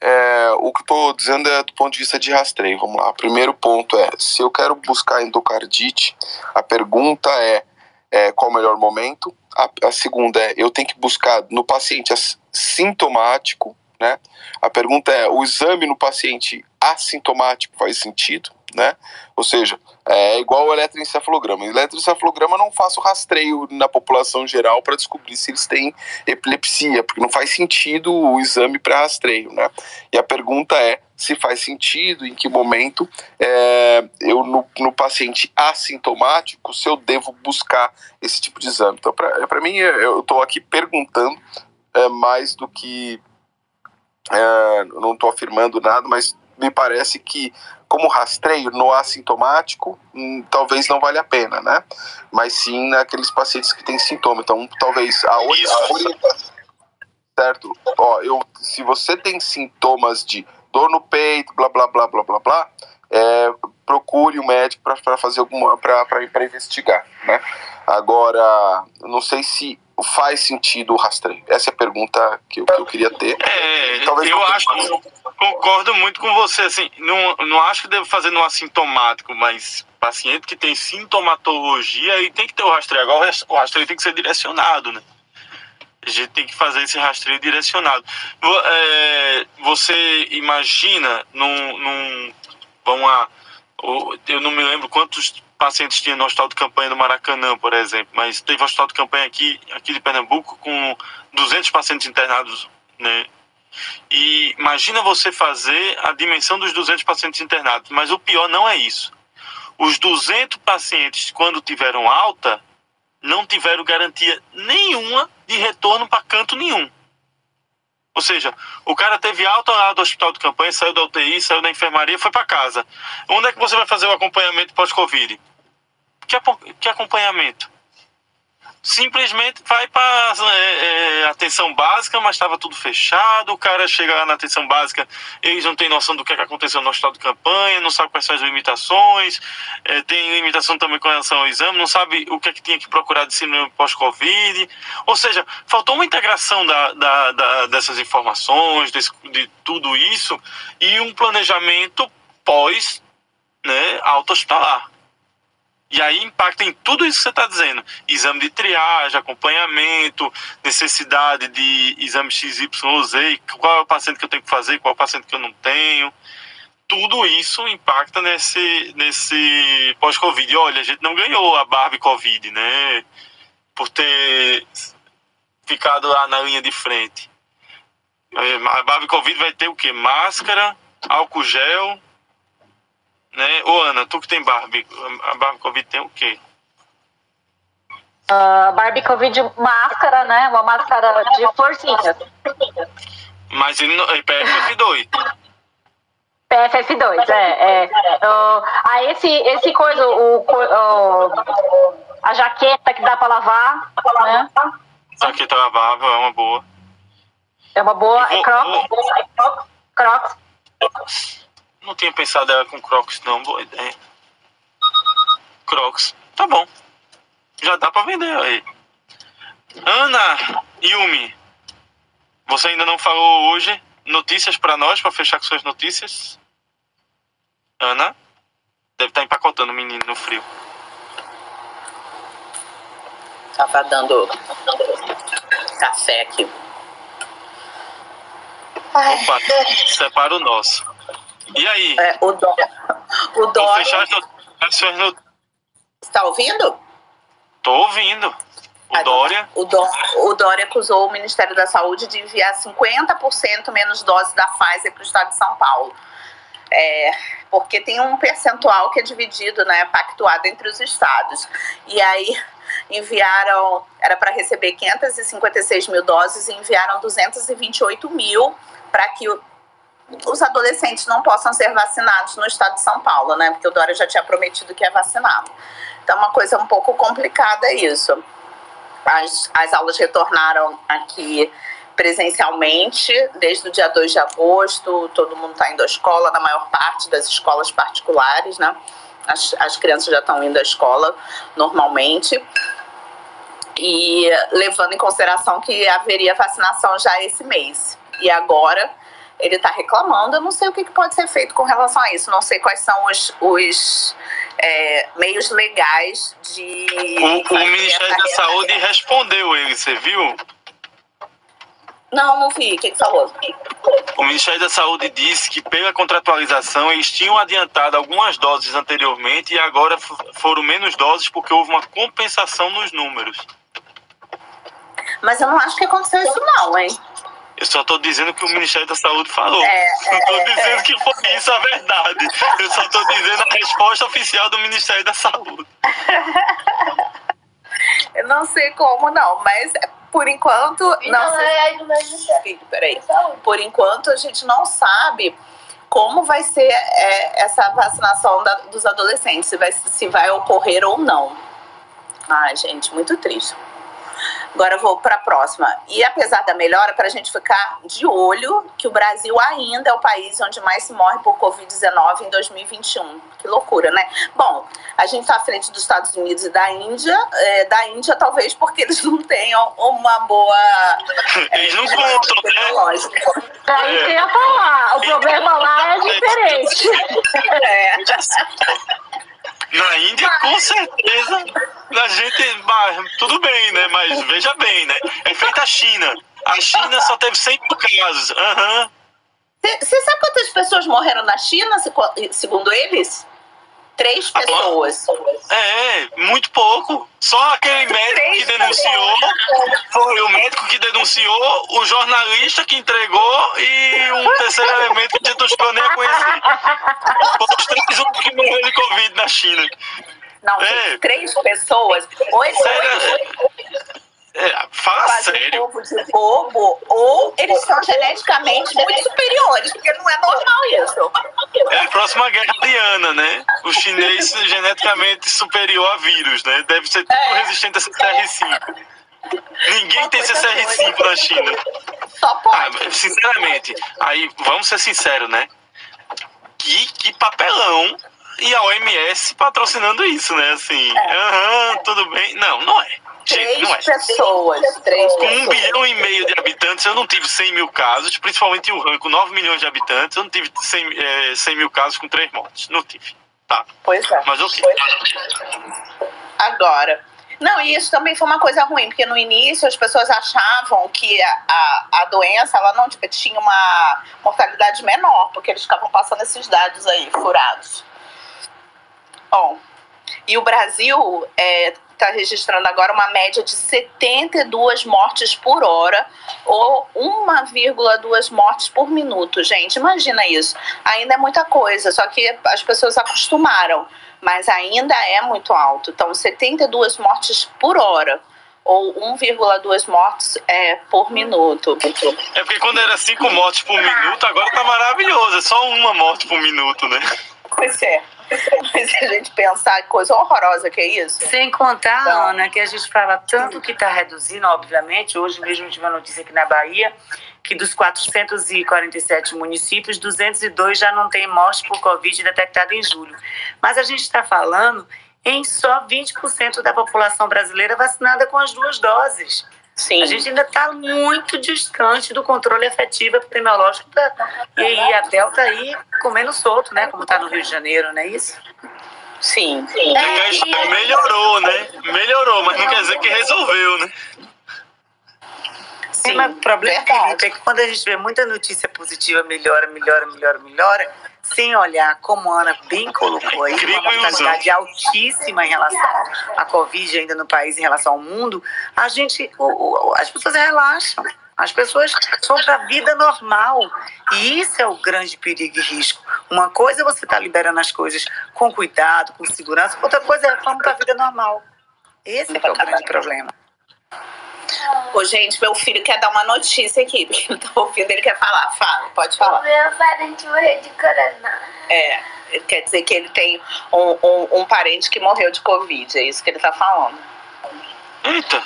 É, o que eu estou dizendo é do ponto de vista de rastreio. Vamos lá. Primeiro ponto é: se eu quero buscar endocardite, a pergunta é, é qual o melhor momento? A, a, segunda é: eu tenho que buscar no paciente sintomático, né? A pergunta é: o exame no paciente assintomático faz sentido, né? Ou seja, é igual o eletroencefalograma. O eletroencefalograma não faço rastreio na população geral para descobrir se eles têm epilepsia, porque não faz sentido o exame para rastreio, né? E a pergunta é se faz sentido, em que momento é, eu no, no, paciente assintomático, se eu devo buscar esse tipo de exame. Então, para mim, eu estou aqui perguntando é, mais do que é, não estou afirmando nada, mas me parece que como rastreio no assintomático, hum, talvez não valha a pena, né? Mas sim naqueles pacientes que têm sintoma. Então, talvez a, orientação, certo? Ó, eu, se você tem sintomas de dor no peito, blá blá blá blá blá blá, é, procure o um médico para fazer alguma para investigar, né? Agora, não sei se faz sentido o rastreio? Essa é a pergunta que eu, que eu queria ter. É, Talvez eu acho, concordo muito com você, assim, não, não acho que deve fazer no assintomático, mas paciente que tem sintomatologia e tem que ter o rastreio. Agora o rastreio tem que ser direcionado, né? A gente tem que fazer esse rastreio direcionado. É, você imagina num, num vamos lá, eu não me lembro quantos pacientes tinha no hospital de campanha do Maracanã, por exemplo, mas teve hospital de campanha aqui, aqui de Pernambuco com 200 pacientes internados, né? E imagina você fazer a dimensão dos 200 pacientes internados, mas o pior não é isso. Os 200 pacientes, quando tiveram alta, não tiveram garantia nenhuma de retorno para canto nenhum. Ou seja, o cara teve alta lá do hospital de campanha, saiu da UTI, saiu da enfermaria, foi para casa. Onde é que você vai fazer o acompanhamento pós-Covid? Que, que acompanhamento? Simplesmente vai para é, é, atenção básica, mas estava tudo fechado. O cara chega lá na atenção básica, eles não têm noção do que, é que aconteceu no hospital de campanha, não sabe quais são as limitações, é, tem limitação também com relação ao exame, não sabe o que é que tinha que procurar de síndrome pós-Covid. Ou seja, faltou uma integração da, da, da, dessas informações, desse, de tudo isso, e um planejamento pós né, auto-hospitalar. E aí impacta em tudo isso que você está dizendo. Exame de triagem, acompanhamento, necessidade de exame XYZ, qual é o paciente que eu tenho que fazer, qual é o paciente que eu não tenho. Tudo isso impacta nesse, nesse pós-Covid. Olha, a gente não ganhou a Barbie Covid, né? Por ter ficado lá na linha de frente. A Barbie Covid vai ter o quê? Máscara, álcool gel, né? Ô Ana, tu que tem Barbie, a Barbie Covid tem o quê? Uh, Barbie Covid máscara, né? Uma máscara de florzinhas. Mas ele não, é PFF2. PFF2, é. é. Uh, ah, esse, esse coisa, o, o, a jaqueta que dá pra lavar, né? Jaqueta lavável é uma boa. É uma boa. É Crocs. Crocs. Não tinha pensado ela com Crocs, não. Boa ideia. Crocs. Tá bom. Já dá pra vender aí. Ana Yumi, você ainda não falou hoje notícias para nós, para fechar com suas notícias? Ana? Deve estar tá empacotando o menino no frio. Tava dando café aqui. Opa, separa o nosso. E aí? É, o, Dó, o Dória. Está ouvindo? Estou ouvindo. O Dória. O, Dó, o Dória acusou o Ministério da Saúde de enviar 50% menos doses da Pfizer para o estado de São Paulo. É, porque tem um percentual que é dividido, né, pactuado entre os estados. E aí enviaram, era para receber 556 mil doses e enviaram 228 mil para que os adolescentes não possam ser vacinados no estado de São Paulo, né? Porque o Dória já tinha prometido que ia vacinar. Então, é uma coisa um pouco complicada isso. As, as aulas retornaram aqui presencialmente desde o dia 2 de agosto. Todo mundo está indo à escola, na maior parte das escolas particulares, né? As, as crianças já estão indo à escola normalmente. E levando em consideração que haveria vacinação já esse mês. E agora ele está reclamando. Eu não sei o que, pode ser feito com relação a isso. Não sei quais são os, os é, meios legais de. O, o Ministério da Saúde respondeu ele, você viu? Não, não vi. O que, que falou? O Ministério da Saúde disse que, pela contratualização, eles tinham adiantado algumas doses anteriormente e agora foram menos doses porque houve uma compensação nos números. Mas eu não acho que aconteceu isso, não, hein? Eu só estou dizendo que o Ministério da Saúde falou. É, não estou é, dizendo é. que foi isso a verdade. Eu só estou dizendo a resposta oficial do Ministério da Saúde. [LAUGHS] Eu não sei como não, mas por enquanto então, não é do Ministério. Peraí. Por enquanto a gente não sabe como vai ser é, essa vacinação da, dos adolescentes, se vai, se vai ocorrer ou não. Ai, gente, muito triste. Agora eu vou para a próxima. E apesar da melhora, para a gente ficar de olho que o Brasil ainda é o país onde mais se morre por Covid-19 em 2021. Que loucura, né? Bom, a gente está à frente dos Estados Unidos e da Índia. É, da Índia, talvez porque eles não tenham uma boa. É, [LAUGHS] eles não contam, né? Aí você ia falar. O problema lá é diferente. [LAUGHS] [LAUGHS] É. Na Índia, com certeza, a gente. tudo bem, né? Mas veja bem, né? É feita a China. A China só teve 100 casos. Aham. Você uhum. sabe quantas pessoas morreram na China, segundo eles? Três pessoas. É, muito pouco. Só aquele médico que denunciou, foi o médico que denunciou, o jornalista que entregou e um terceiro elemento que a gente não nem. Foram os três únicos que morreram de Covid na China. Não, é. três pessoas. Oi, Sério, É, fala Faz sério. Um povo de bobo, ou eles são geneticamente muito superiores, porque não é normal isso. É a próxima guerra Diana, né? O chinês [LAUGHS] geneticamente superior a vírus, né? Deve ser tudo é. resistente a CCR5. Ninguém tem CCR5 na China. Só pode. Ah, sinceramente, aí vamos ser sinceros, né? Que, que papelão e a OMS patrocinando isso, né? Assim, é. aham, é. tudo bem. Não, não é. Três não é. pessoas. Três com um bilhão e meio de habitantes, eu não tive 100 mil casos, principalmente o RAM com 9 milhões de habitantes, eu não tive 100, é, 100 mil casos com três mortes. Não tive. Tá. Pois é. Mas ok. É. Agora, não, e isso também foi uma coisa ruim, porque no início as pessoas achavam que a, a, doença ela não tinha uma mortalidade menor, porque eles ficavam passando esses dados aí furados. Bom, e o Brasil é, tá registrando agora uma média de 72 mortes por hora, ou 1,2 mortes por minuto. Gente, imagina isso. Ainda é muita coisa, só que as pessoas acostumaram, mas ainda é muito alto. Então, 72 mortes por hora ou 1,2 mortes é, por minuto. É porque quando era 5 mortes por minuto, agora tá maravilhoso. É só uma morte por minuto, né? Pois é. [LAUGHS] Mas a gente pensar que coisa horrorosa que é isso. Sem contar, então, Ana, que a gente fala tanto que está reduzindo, obviamente. Hoje mesmo gente uma notícia aqui na Bahia que dos 447 municípios, 202 já não tem morte por Covid detectada em julho. Mas a gente está falando em só 20% da população brasileira vacinada com as duas doses. Sim. A gente ainda está muito distante do controle efetivo epidemiológico da, e aí a Delta aí comendo solto, né? Como está no Rio de Janeiro, não é isso? Sim. Sim. É, melhorou, né? Melhorou, mas não quer dizer que resolveu, né? Sim, mas o problema Felipe, é que quando a gente vê muita notícia positiva, melhora, melhora, melhora, melhora, sem olhar, como a Ana bem colocou aí, uma mortalidade altíssima em relação à Covid ainda no país, em relação ao mundo, a gente, o, o, as pessoas relaxam. As pessoas vão para a vida normal. E isso é o grande perigo e risco. Uma coisa é você estar tá liberando as coisas com cuidado, com segurança, outra coisa é vamos para a vida normal. Esse é, é o grande problema. Ô, gente, meu filho quer dar uma notícia aqui, [LAUGHS] porque não tá ouvindo, ele quer falar. Fala, pode falar. O meu parente morreu de corona. É, quer dizer que ele tem um, um, um, parente que morreu de Covid, é isso que ele tá falando. Eita,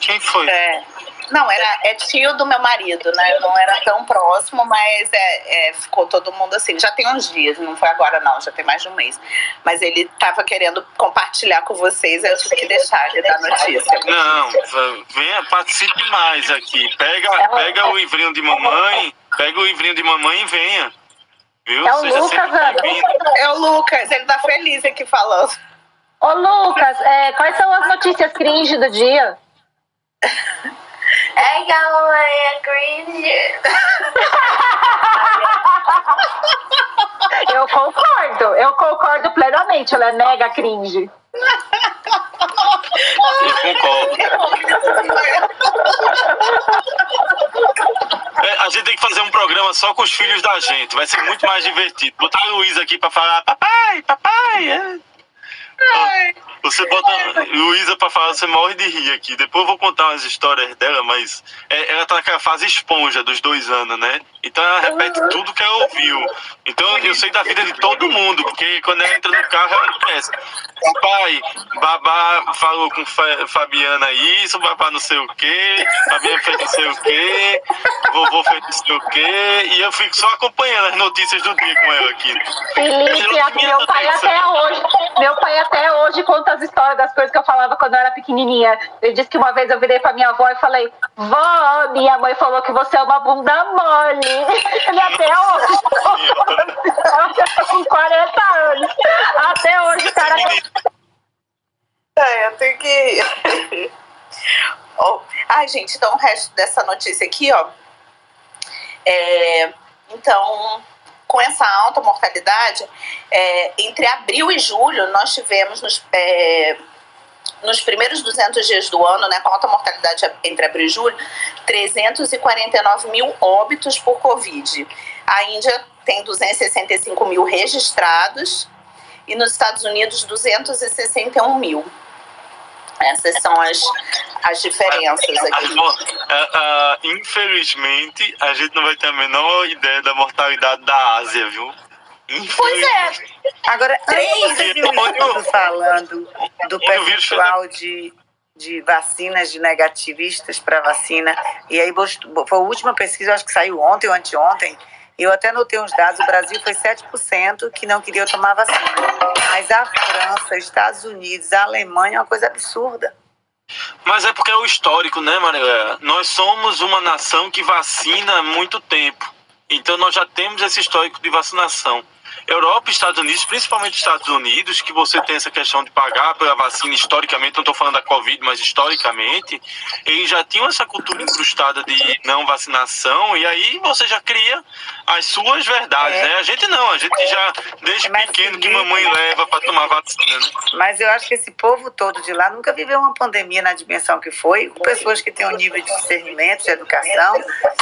quem foi? É. Não, era, é tio do meu marido, né? Não era tão próximo, mas é, é, ficou todo mundo assim. Já tem uns dias, não foi agora não, já tem mais de um mês. Mas ele estava querendo compartilhar com vocês, eu tive que deixar ele dar notícia. Não, venha, participe mais aqui. Pega, pega o livrinho de mamãe, pega o livrinho de mamãe e venha. Viu? É o Seja Lucas, Ana. É o Lucas, ele tá feliz aqui falando. Ô Lucas, é, quais são as notícias cringe do dia? [LAUGHS] É que a mamãe é cringe. Eu concordo, eu concordo plenamente. Ela é mega cringe. Eu concordo. É, a gente tem que fazer um programa só com os filhos da gente. Vai ser muito mais divertido. Botar a Luísa aqui pra falar: papai, papai. É. Você bota Luísa pra falar, você morre de rir aqui. Depois eu vou contar umas histórias dela, mas é, ela tá naquela fase esponja dos dois anos, né? Então ela repete tudo que ela ouviu. Então eu sei da vida de todo mundo, porque quando ela entra no carro, ela começa. Pai, babá falou com Fabiana isso, babá não sei o quê, Fabiana fez não sei o quê, vovô fez não sei o quê, e eu fico só acompanhando as notícias do dia com ela aqui. Felipe, meu pai até hoje, meu pai até hoje conta as histórias das coisas que eu falava quando eu era pequenininha. Ele disse que uma vez eu virei pra minha avó e falei: Vó, minha mãe falou que você é uma bunda mole. Ele [LAUGHS] até hoje. Ela [LAUGHS] com 40 anos. Até hoje, cara. É, eu tenho que. [LAUGHS] oh. Ai, gente, então o resto dessa notícia aqui, ó. É, então, com essa alta mortalidade, é, entre abril e julho, nós tivemos nos, é, nos primeiros 200 dias do ano, né, com alta mortalidade entre abril e julho, 349 mil óbitos por Covid. A Índia tem 265 mil registrados e nos Estados Unidos 261 mil. Essas são as, as diferenças aqui. Uh, uh, infelizmente, a gente não vai ter a menor ideia da mortalidade da Ásia, viu? Pois é. Agora, três viu falando do percentual de, de vacinas de negativistas para vacina. E aí, foi a última pesquisa, acho que saiu ontem ou anteontem. Eu até notei uns dados, o Brasil foi 7% que não queria tomar vacina. Mas a França, Estados Unidos, a Alemanha é uma coisa absurda. Mas é porque é o histórico, né, Maria? Nós somos uma nação que vacina há muito tempo. Então nós já temos esse histórico de vacinação. Europa e Estados Unidos, principalmente Estados Unidos, que você tem essa questão de pagar pela vacina historicamente, não estou falando da Covid, mas historicamente, eles já tinham essa cultura incrustada de não vacinação, e aí você já cria as suas verdades, é. né? A gente não, a gente já, desde mas pequeno, que mamãe leva para tomar vacina, né? Mas eu acho que esse povo todo de lá nunca viveu uma pandemia na dimensão que foi, com pessoas que têm um nível de discernimento, de educação,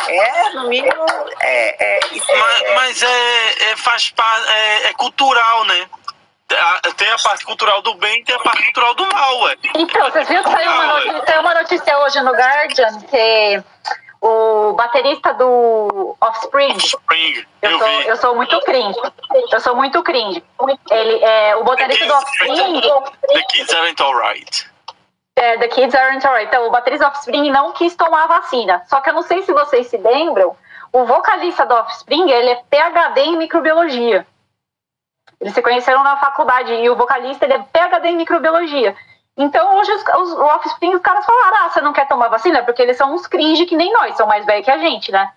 é, no mínimo, é, é, mas, é, mas é, é faz parte é, é cultural, né? tem a parte cultural do bem e tem a parte cultural do mal, ué. Então, vocês viram que saiu uma, notícia, saiu uma notícia hoje no Guardian que o baterista do Offspring. Offspring. Eu, eu, sou, vi. eu sou muito cringe. Eu sou muito cringe. Ele, é, o baterista do Offspring. The Kids Aren't Alright. É, The Kids Aren't Alright. Então, o baterista do Offspring não quis tomar a vacina. Só que eu não sei se vocês se lembram, o vocalista do Offspring, ele é PhD em microbiologia. Eles se conheceram na faculdade e o vocalista ele é PhD em microbiologia. Então hoje os, os, o Offspring, os caras falaram, ah, você não quer tomar vacina? Porque eles são uns cringe que nem nós, são mais velhos que a gente, né?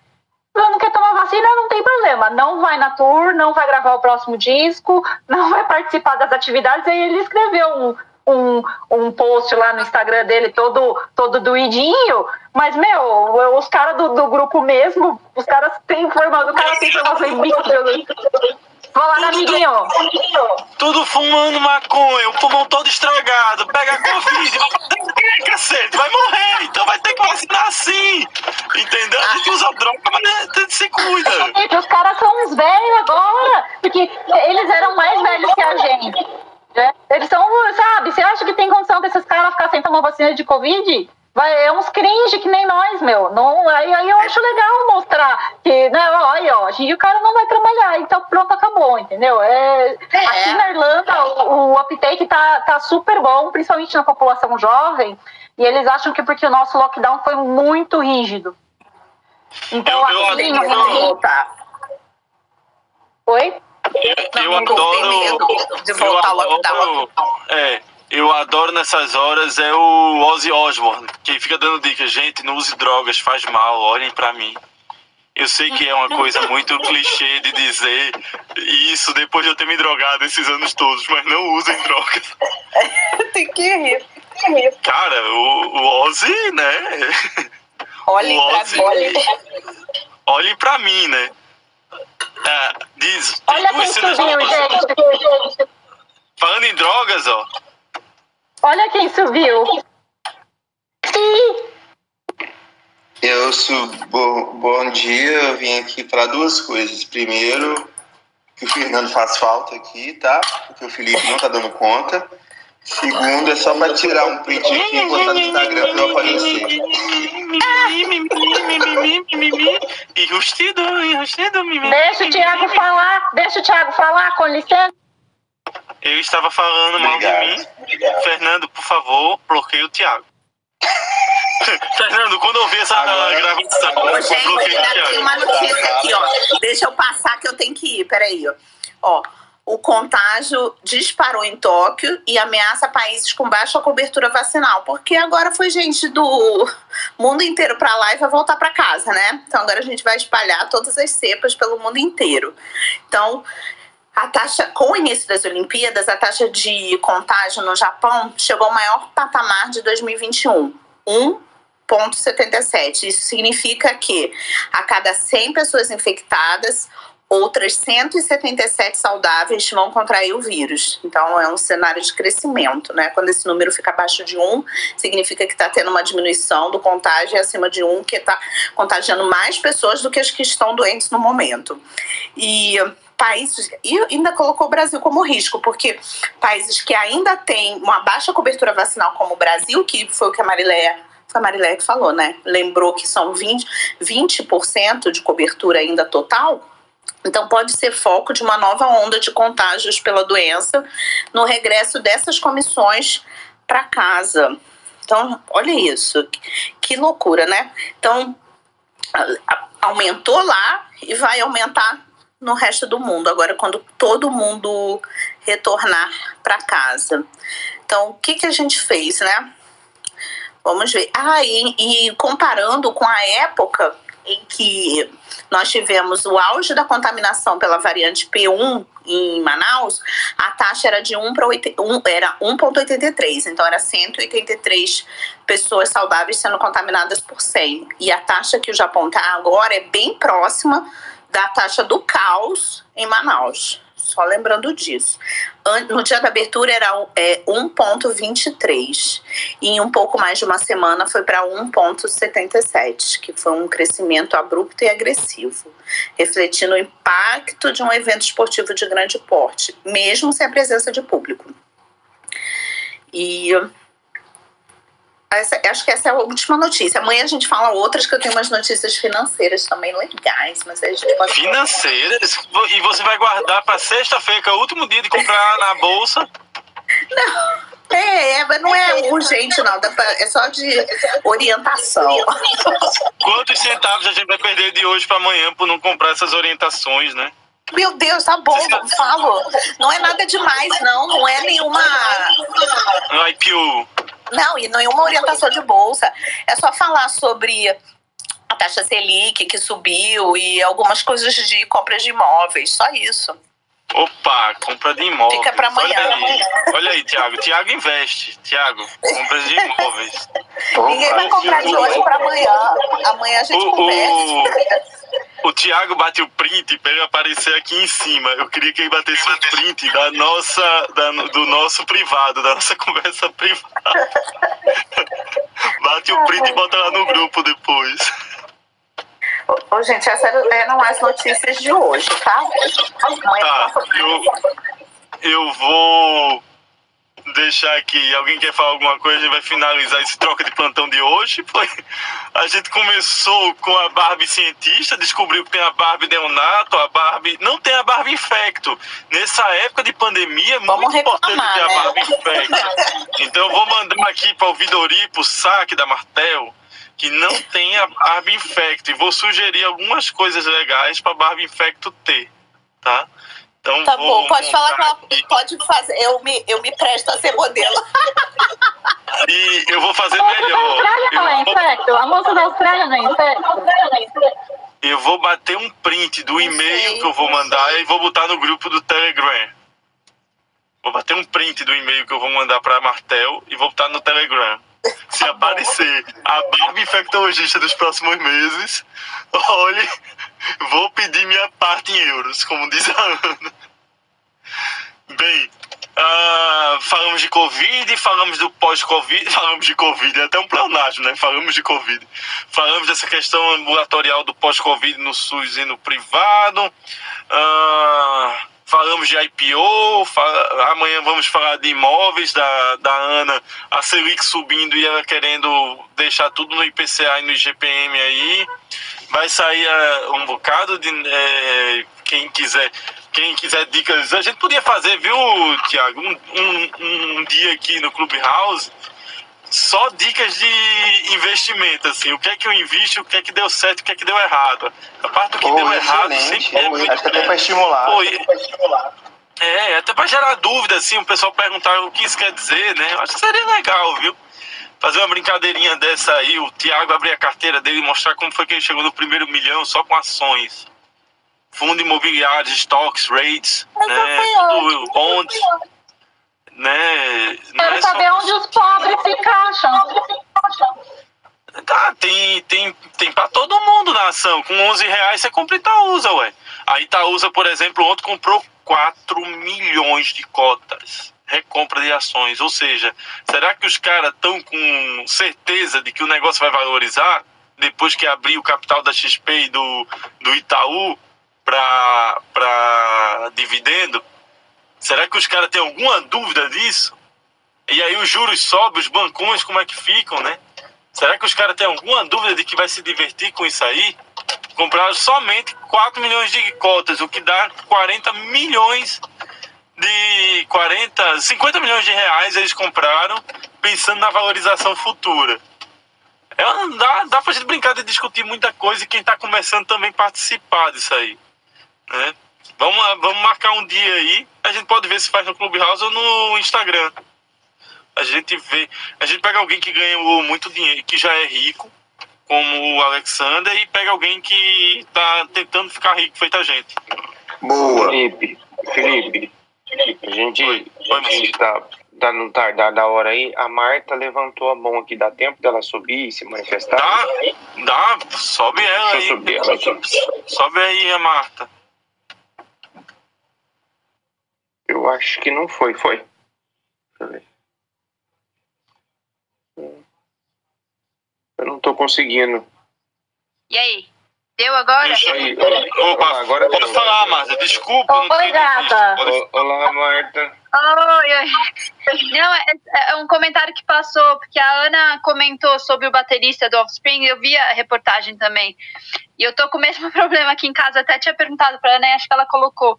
Você não quer tomar vacina, não tem problema. Não vai na tour, não vai gravar o próximo disco, não vai participar das atividades. Aí ele escreveu um, um, um post lá no Instagram dele todo, todo doidinho, mas, meu, os caras do, do grupo mesmo, os caras têm informação, o cara tem informação em micro. Tudo, amiguinho. Tudo fumando maconha, o pulmão todo estragado, pega Covid, vai cacete, vai morrer, então vai ter que vacinar sim. Entendeu? A gente usa droga, mas se cuida. Gente, os caras são uns velhos agora, porque eles eram mais velhos que a gente. Né? Eles são, sabe, você acha que tem condição desses caras ficar sem tomar vacina de Covid? Vai, é uns cringe que nem nós, meu. Não, aí, aí eu acho legal mostrar que, né, olha, ó, e o cara não vai trabalhar, então pronto, acabou, entendeu? É, é. Aqui na Irlanda, o, o uptake tá, tá super bom, principalmente na população jovem, e eles acham que porque o nosso lockdown foi muito rígido. Então, eu, assim, eu não voltar. Oi? Eu, eu adoro. De voltar ao lockdown. É, eu adoro nessas horas é o Ozzy Osbourne, que fica dando dicas. Gente, não use drogas, faz mal, olhem para mim. Eu sei que é uma coisa muito [LAUGHS] clichê de dizer isso depois de eu ter me drogado esses anos todos, mas não usem drogas. [LAUGHS] Tem que rir. Cara, o, o Ozzy, né? Olhem pra mim. Olhem pra mim, né? É, diz, Olha subiu, gente. Falando em drogas, ó. Olha quem subiu. Eu sou bom, bom dia, eu vim aqui para duas coisas. Primeiro, que o Fernando faz falta aqui, tá? Porque o Felipe não tá dando conta. Segundo, é só para tirar um print aqui e botar no Instagram para eu aparecer. Enrustido, enrustido, Deixa o Thiago falar, deixa o Thiago falar, com licença. Eu estava falando mal de mim. Obrigado. Fernando, por favor, bloqueie o Thiago. [LAUGHS] Fernando, quando eu vi essa Agora, gravação, Ô, gente, ainda tem uma notícia aqui, ó. Deixa eu passar que eu tenho que ir. Peraí, ó. Ó, o contágio disparou em Tóquio e ameaça países com baixa cobertura vacinal, porque agora foi gente do mundo inteiro para lá e vai voltar para casa, né? Então agora a gente vai espalhar todas as cepas pelo mundo inteiro. Então, a taxa, com o início das Olimpíadas, a taxa de contágio no Japão chegou ao maior patamar de 2021, 1,77. Isso significa que a cada 100 pessoas infectadas, outras 177 saudáveis vão contrair o vírus. Então é um cenário de crescimento, né? Quando esse número fica abaixo de 1, significa que está tendo uma diminuição do contágio e acima de 1, que está contagiando mais pessoas do que as que estão doentes no momento. E países, e ainda colocou o Brasil como risco, porque países que ainda têm uma baixa cobertura vacinal, como o Brasil, que foi o que a Mariléia foi a Mariléia que falou, né? Lembrou que são 20%, 20 de cobertura ainda total. Então, pode ser foco de uma nova onda de contágios pela doença no regresso dessas comissões para casa. Então, olha isso, que loucura, né? Então, aumentou lá e vai aumentar no resto do mundo, agora quando todo mundo retornar para casa. Então, o que, que a gente fez, né? Vamos ver. Ah, e, e comparando com a época em que nós tivemos o auge da contaminação pela variante P1 em Manaus, a taxa era de 1 para 1, era 1,83, então era 183 pessoas saudáveis sendo contaminadas por 100. E a taxa que o Japão está agora é bem próxima da taxa do caos em Manaus. Só lembrando disso. No dia da abertura era é, 1,23 e em um pouco mais de uma semana foi para 1,77, que foi um crescimento abrupto e agressivo, refletindo o impacto de um evento esportivo de grande porte, mesmo sem a presença de público. E essa, acho que essa é a última notícia. Amanhã a gente fala outras, que eu tenho umas notícias financeiras também legais, mas a gente pode. Financeiras? E você vai guardar para sexta-feira, que é o último dia de comprar na bolsa? Não. É, é, não é urgente, não. É só de orientação. Quantos centavos a gente vai perder de hoje para amanhã por não comprar essas orientações, né? Meu Deus, tá bom, não falo. Não é nada demais, não. Não é nenhuma. IPO. Não, e nenhuma orientação de bolsa. É só falar sobre a taxa Selic que subiu e algumas coisas de compras de imóveis, só isso. Opa, compra de imóveis. Fica para amanhã. Olha aí, olha aí Tiago. Tiago investe. Tiago, compras de imóveis. Ninguém vai comprar de hoje para amanhã. Amanhã a gente o, conversa. O, o Tiago bate o print para ele aparecer aqui em cima. Eu queria que ele batesse o print da nossa, da, do nosso privado, da nossa [LAUGHS] conversa privada. Bate o print e bota lá no grupo depois. Ô, gente, essas eram as notícias de hoje, tá? Tá, eu, eu vou deixar aqui. Alguém quer falar alguma coisa? A gente vai finalizar esse troca de plantão de hoje. Foi, a gente começou com a Barbie cientista, descobriu que tem a Barbie neonato, a Barbie. Não tem a Barbie infecto. Nessa época de pandemia é muito importante ter a né? Barbie infecto. Então eu vou mandar aqui para o Vidori, para o saque da Martel que não tenha Barbie Infecto. E vou sugerir algumas coisas legais para Barbie Infecto ter, tá? Então, tá bom, pode falar que ela pode fazer. Eu me, eu me presto a ser modelo. [LAUGHS] E eu vou fazer a melhor. Da Austrália não é infecto? A moça da Austrália não é infecto? Eu vou bater um print do e-mail que eu vou mandar e vou botar no grupo do Telegram. Vou bater um print do e-mail que eu vou mandar para Martel e vou botar no Telegram. [LAUGHS] Se tá aparecer a Barbie infectologista dos próximos meses, [LAUGHS] olhe, vou pedir minha parte em euros, como diz a Ana. Bem, uh, falamos de Covid, falamos do pós-Covid, [LAUGHS] falamos de Covid, é até um pleonasmo, né? Falamos de Covid. Falamos dessa questão ambulatorial do pós-Covid no SUS e no privado. Uh, falamos de IPO, fala, amanhã vamos falar de imóveis da, da Ana, a Selic subindo e ela querendo deixar tudo no IPCA e no IGPM aí. Vai sair uh, um bocado de. É, quem quiser. Quem quiser dicas, a gente podia fazer, viu, Tiago, um, um, um dia aqui no Clubhouse só dicas de investimento, assim, o que é que eu invisto, o que é que deu certo, o que é que deu errado. A parte do que deu errado sempre é muito. Acho até para estimular. É, até para gerar dúvida, assim, o pessoal perguntar o que isso quer dizer, né? Eu acho que seria legal, viu? Fazer uma brincadeirinha dessa aí, o Thiago abrir a carteira dele e mostrar como foi que ele chegou no primeiro milhão só com ações. Fundo imobiliário, stocks, rates, né? Tudo, bonds né? Quero é saber onde os pobres se encaixam. Tá, tem, tem, tem pra todo mundo na ação. Com 11 reais você compra Itaúsa, ué. A Itaúsa, por exemplo, ontem comprou 4 milhões de cotas. Recompra de ações. Ou seja, será que os caras estão com certeza de que o negócio vai valorizar? Depois que abrir o capital da XP e do, do Itaú, para dividendo? Será que os caras têm alguma dúvida disso? E aí os juros sobem, os bancões como é que ficam, né? Será que os caras têm alguma dúvida de que vai se divertir com isso aí? Compraram somente 4 milhões de cotas, o que dá 40 milhões de 40, 50 milhões de reais eles compraram pensando na valorização futura. É, dá, dá pra gente brincar de discutir muita coisa e quem tá começando também participar disso aí. Né? Vamos, vamos marcar um dia aí, a gente pode ver se faz no Clubhouse ou no Instagram. A gente vê, a gente pega alguém que ganhou muito dinheiro, que já é rico, como o Alexander, e pega alguém que está tentando ficar rico, feito a gente. Boa. Felipe, Felipe, a gente, Oi. a gente tá, tá, não tá da hora aí. A Marta levantou a mão aqui, dá tempo dela subir e se manifestar? Dá, dá, sobe ela aí. Subir ela aqui. Sobe aí a Marta. Eu acho que não foi, foi? Deixa eu ver. Eu não tô conseguindo. E aí? Deu agora? Isso aí. Opa, agora pode falar, Marta. Desculpa. Oi, gata. Olá, Marta. Oi, oi. Não, é, é, um comentário que passou, porque a Ana comentou sobre o baterista do Offspring, eu vi a reportagem também. E eu tô com o mesmo [LAUGHS] problema aqui em casa, até tinha perguntado pra Ana e acho que ela colocou.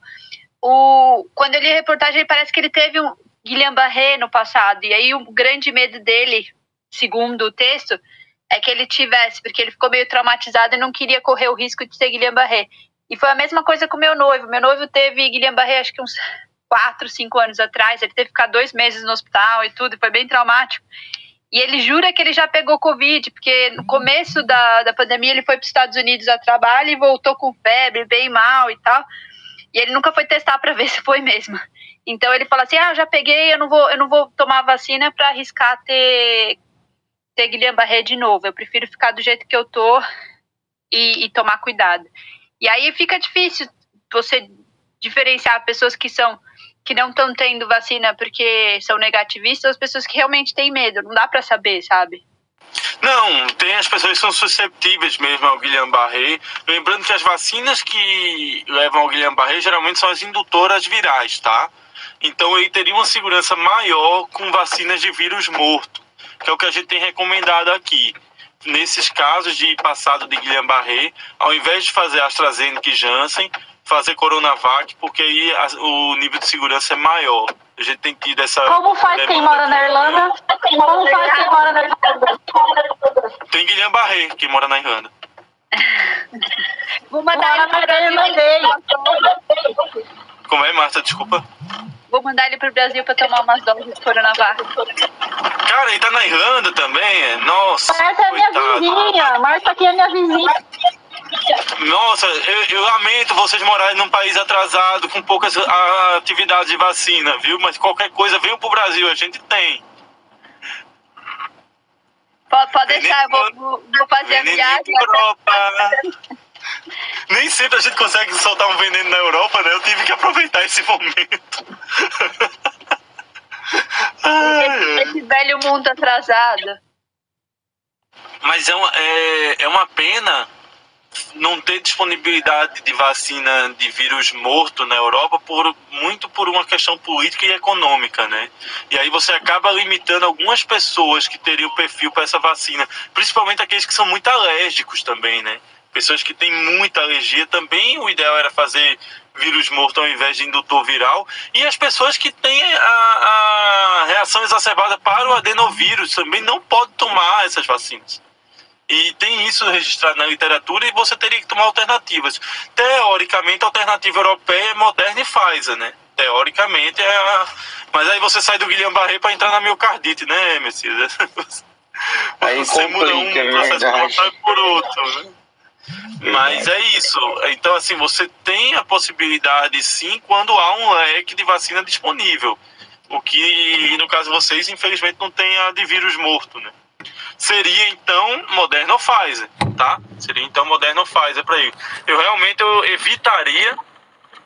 O, quando eu li a reportagem, parece que ele teve um Guilherme Barré no passado, e aí o grande medo dele, segundo o texto, é que ele tivesse, porque ele ficou meio traumatizado e não queria correr o risco de ter Guilherme Barré. E foi a mesma coisa com meu noivo. Meu noivo teve Guilherme Barré acho que uns 4, 5 anos atrás. Ele teve que ficar dois meses no hospital e tudo, e foi bem traumático. E ele jura que ele já pegou Covid, porque no começo da, da pandemia ele foi para os Estados Unidos a trabalho e voltou com febre, bem mal e tal. E ele nunca foi testar para ver [LAUGHS] se foi mesmo. Então ele fala assim: "Ah, já peguei, eu não vou, eu não vou tomar vacina para arriscar ter ter Guillain-Barré de novo. Eu prefiro ficar do jeito que eu tô e, e tomar cuidado. E aí fica difícil você diferenciar pessoas que são que não estão tendo vacina porque são negativistas, as pessoas que realmente têm medo. Não dá para saber, sabe? Não, tem as pessoas que são susceptíveis mesmo ao Guillain-Barré. Lembrando que as vacinas que levam ao Guillain-Barré geralmente são as indutoras virais, tá? Então ele teria uma segurança maior com vacinas de vírus morto que é o que a gente tem recomendado aqui. Nesses casos de passado de Guillain-Barré, ao invés de fazer AstraZeneca e Janssen, fazer Coronavac, porque aí a, o nível de segurança é maior. A gente tem tido essa. Como faz quem mora na Irlanda? Como faz quem mora na Irlanda? Tem Guilherme Barré, que mora na Irlanda. Vou mandar ele para Brasil. Como é, Marta? Desculpa. Vou mandar ele pro Brasil pra tomar umas doses de Coronavac. Cara, ele tá na Irlanda também? É? Nossa. Marta é minha vizinha. Marta aqui é minha vizinha. Nossa, eu, eu, lamento vocês morarem num país atrasado, com poucas atividades de vacina, viu? Mas qualquer coisa, venham pro Brasil, a gente tem. Pode, pode deixar, eu vou, vou fazer a viagem. Europa. Nem sempre a gente consegue soltar um veneno na Europa, né? Eu tive que aproveitar esse momento. [LAUGHS] ai, esse velho mundo atrasado. Mas é uma, é, é uma pena não ter disponibilidade de vacina de vírus morto na Europa por muito por uma questão política e econômica, né? E aí você acaba limitando algumas pessoas que teriam perfil para essa vacina, principalmente aqueles que são muito alérgicos também, né? pessoas que têm muita alergia, também o ideal era fazer vírus morto ao invés de indutor viral. E as pessoas que têm a, a reação exacerbada para o adenovírus também não podem tomar essas vacinas. E tem isso registrado na literatura e você teria que tomar alternativas. Teoricamente, a alternativa europeia é Moderna e Pfizer, né? Teoricamente é a... Mas aí você sai do Guilherme Barré para entrar na miocardite, né, Messias? [LAUGHS] Aí você muda um é processo por outro, né? Mas é isso. Então, assim, você tem a possibilidade, sim, quando há um leque de vacina disponível. O que, no caso de vocês, infelizmente, não tem a de vírus morto, né? Seria, então, Moderna ou Pfizer, tá? Seria, então, Moderna ou Pfizer para ele. Eu realmente eu evitaria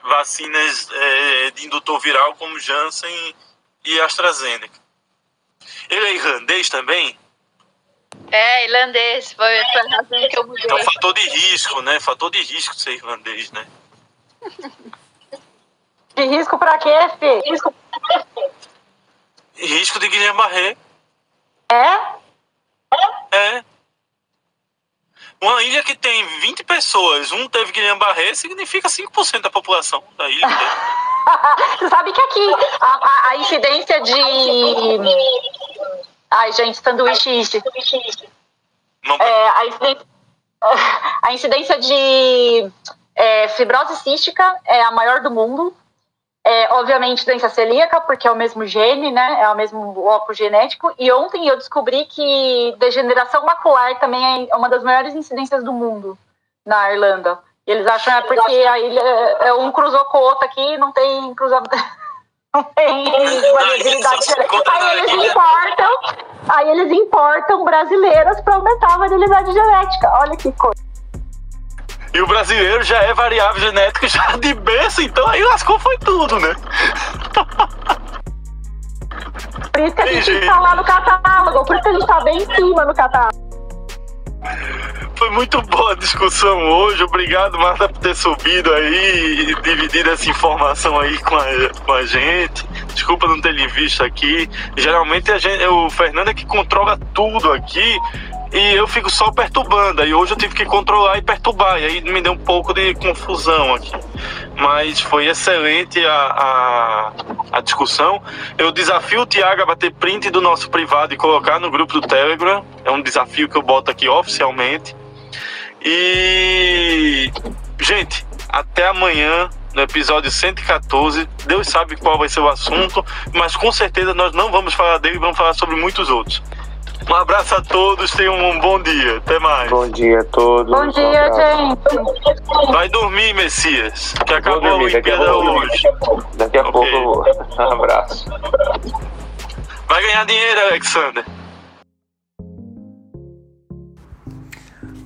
vacinas é, de indutor viral como Janssen e AstraZeneca. Ele é irlandês também? É, irlandês. Foi, foi a razão que eu mudei. Então, fator de risco, né? Fator de risco de ser irlandês, né? De risco pra quê, Fê? Risco, risco de Guilherme Barré. É? É. Uma ilha que tem 20 pessoas, um teve Guilherme Barré, significa 5% da população da ilha. [LAUGHS] Você sabe que aqui a, a, a, incidência de. Ai, gente, sanduíche. Não... É, a, incidência, [LAUGHS] a incidência de é, fibrose cística é a maior do mundo. É, obviamente, doença celíaca, porque é o mesmo gene, né? É o mesmo bloco genético. E ontem eu descobri que degeneração macular também é uma das maiores incidências do mundo na Irlanda. E eles acham é porque a ilha é um cruzou com o outro aqui não tem cruzamento. [LAUGHS] Não tem variabilidade. Aí eles importam, aí eles importam brasileiras para aumentar a variabilidade genética. Olha que coisa. E o brasileiro já é variável genética já de berço, então aí lascou foi tudo, né? Por isso que a gente está lá no catálogo, por isso que a gente está bem em cima no catálogo. Foi muito boa a discussão hoje. Obrigado, Marta, por ter subido aí e dividido essa informação aí com a, com a gente. Desculpa não ter lhe visto aqui. Geralmente a gente, o Fernando é que controla tudo aqui e eu fico só perturbando. Aí hoje eu tive que controlar e perturbar, e aí me deu um pouco de confusão aqui. Mas foi excelente a, a, a discussão. Eu desafio o Tiago a bater print do nosso privado e colocar no grupo do Telegram. É um desafio que eu boto aqui oficialmente. E. Gente, até amanhã no episódio 114. Deus sabe qual vai ser o assunto, mas com certeza nós não vamos falar dele, vamos falar sobre muitos outros. Um abraço a todos, tenham um bom dia. Até mais. Bom dia a todos. Bom dia, gente. Vai dormir, Messias, que acabou dormir, a Olimpíada hoje. Daqui a okay. pouco eu vou. [LAUGHS] Um abraço. Vai ganhar dinheiro, Alexander.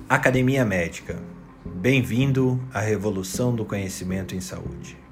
Academia Médica. Bem-vindo à revolução do conhecimento em saúde.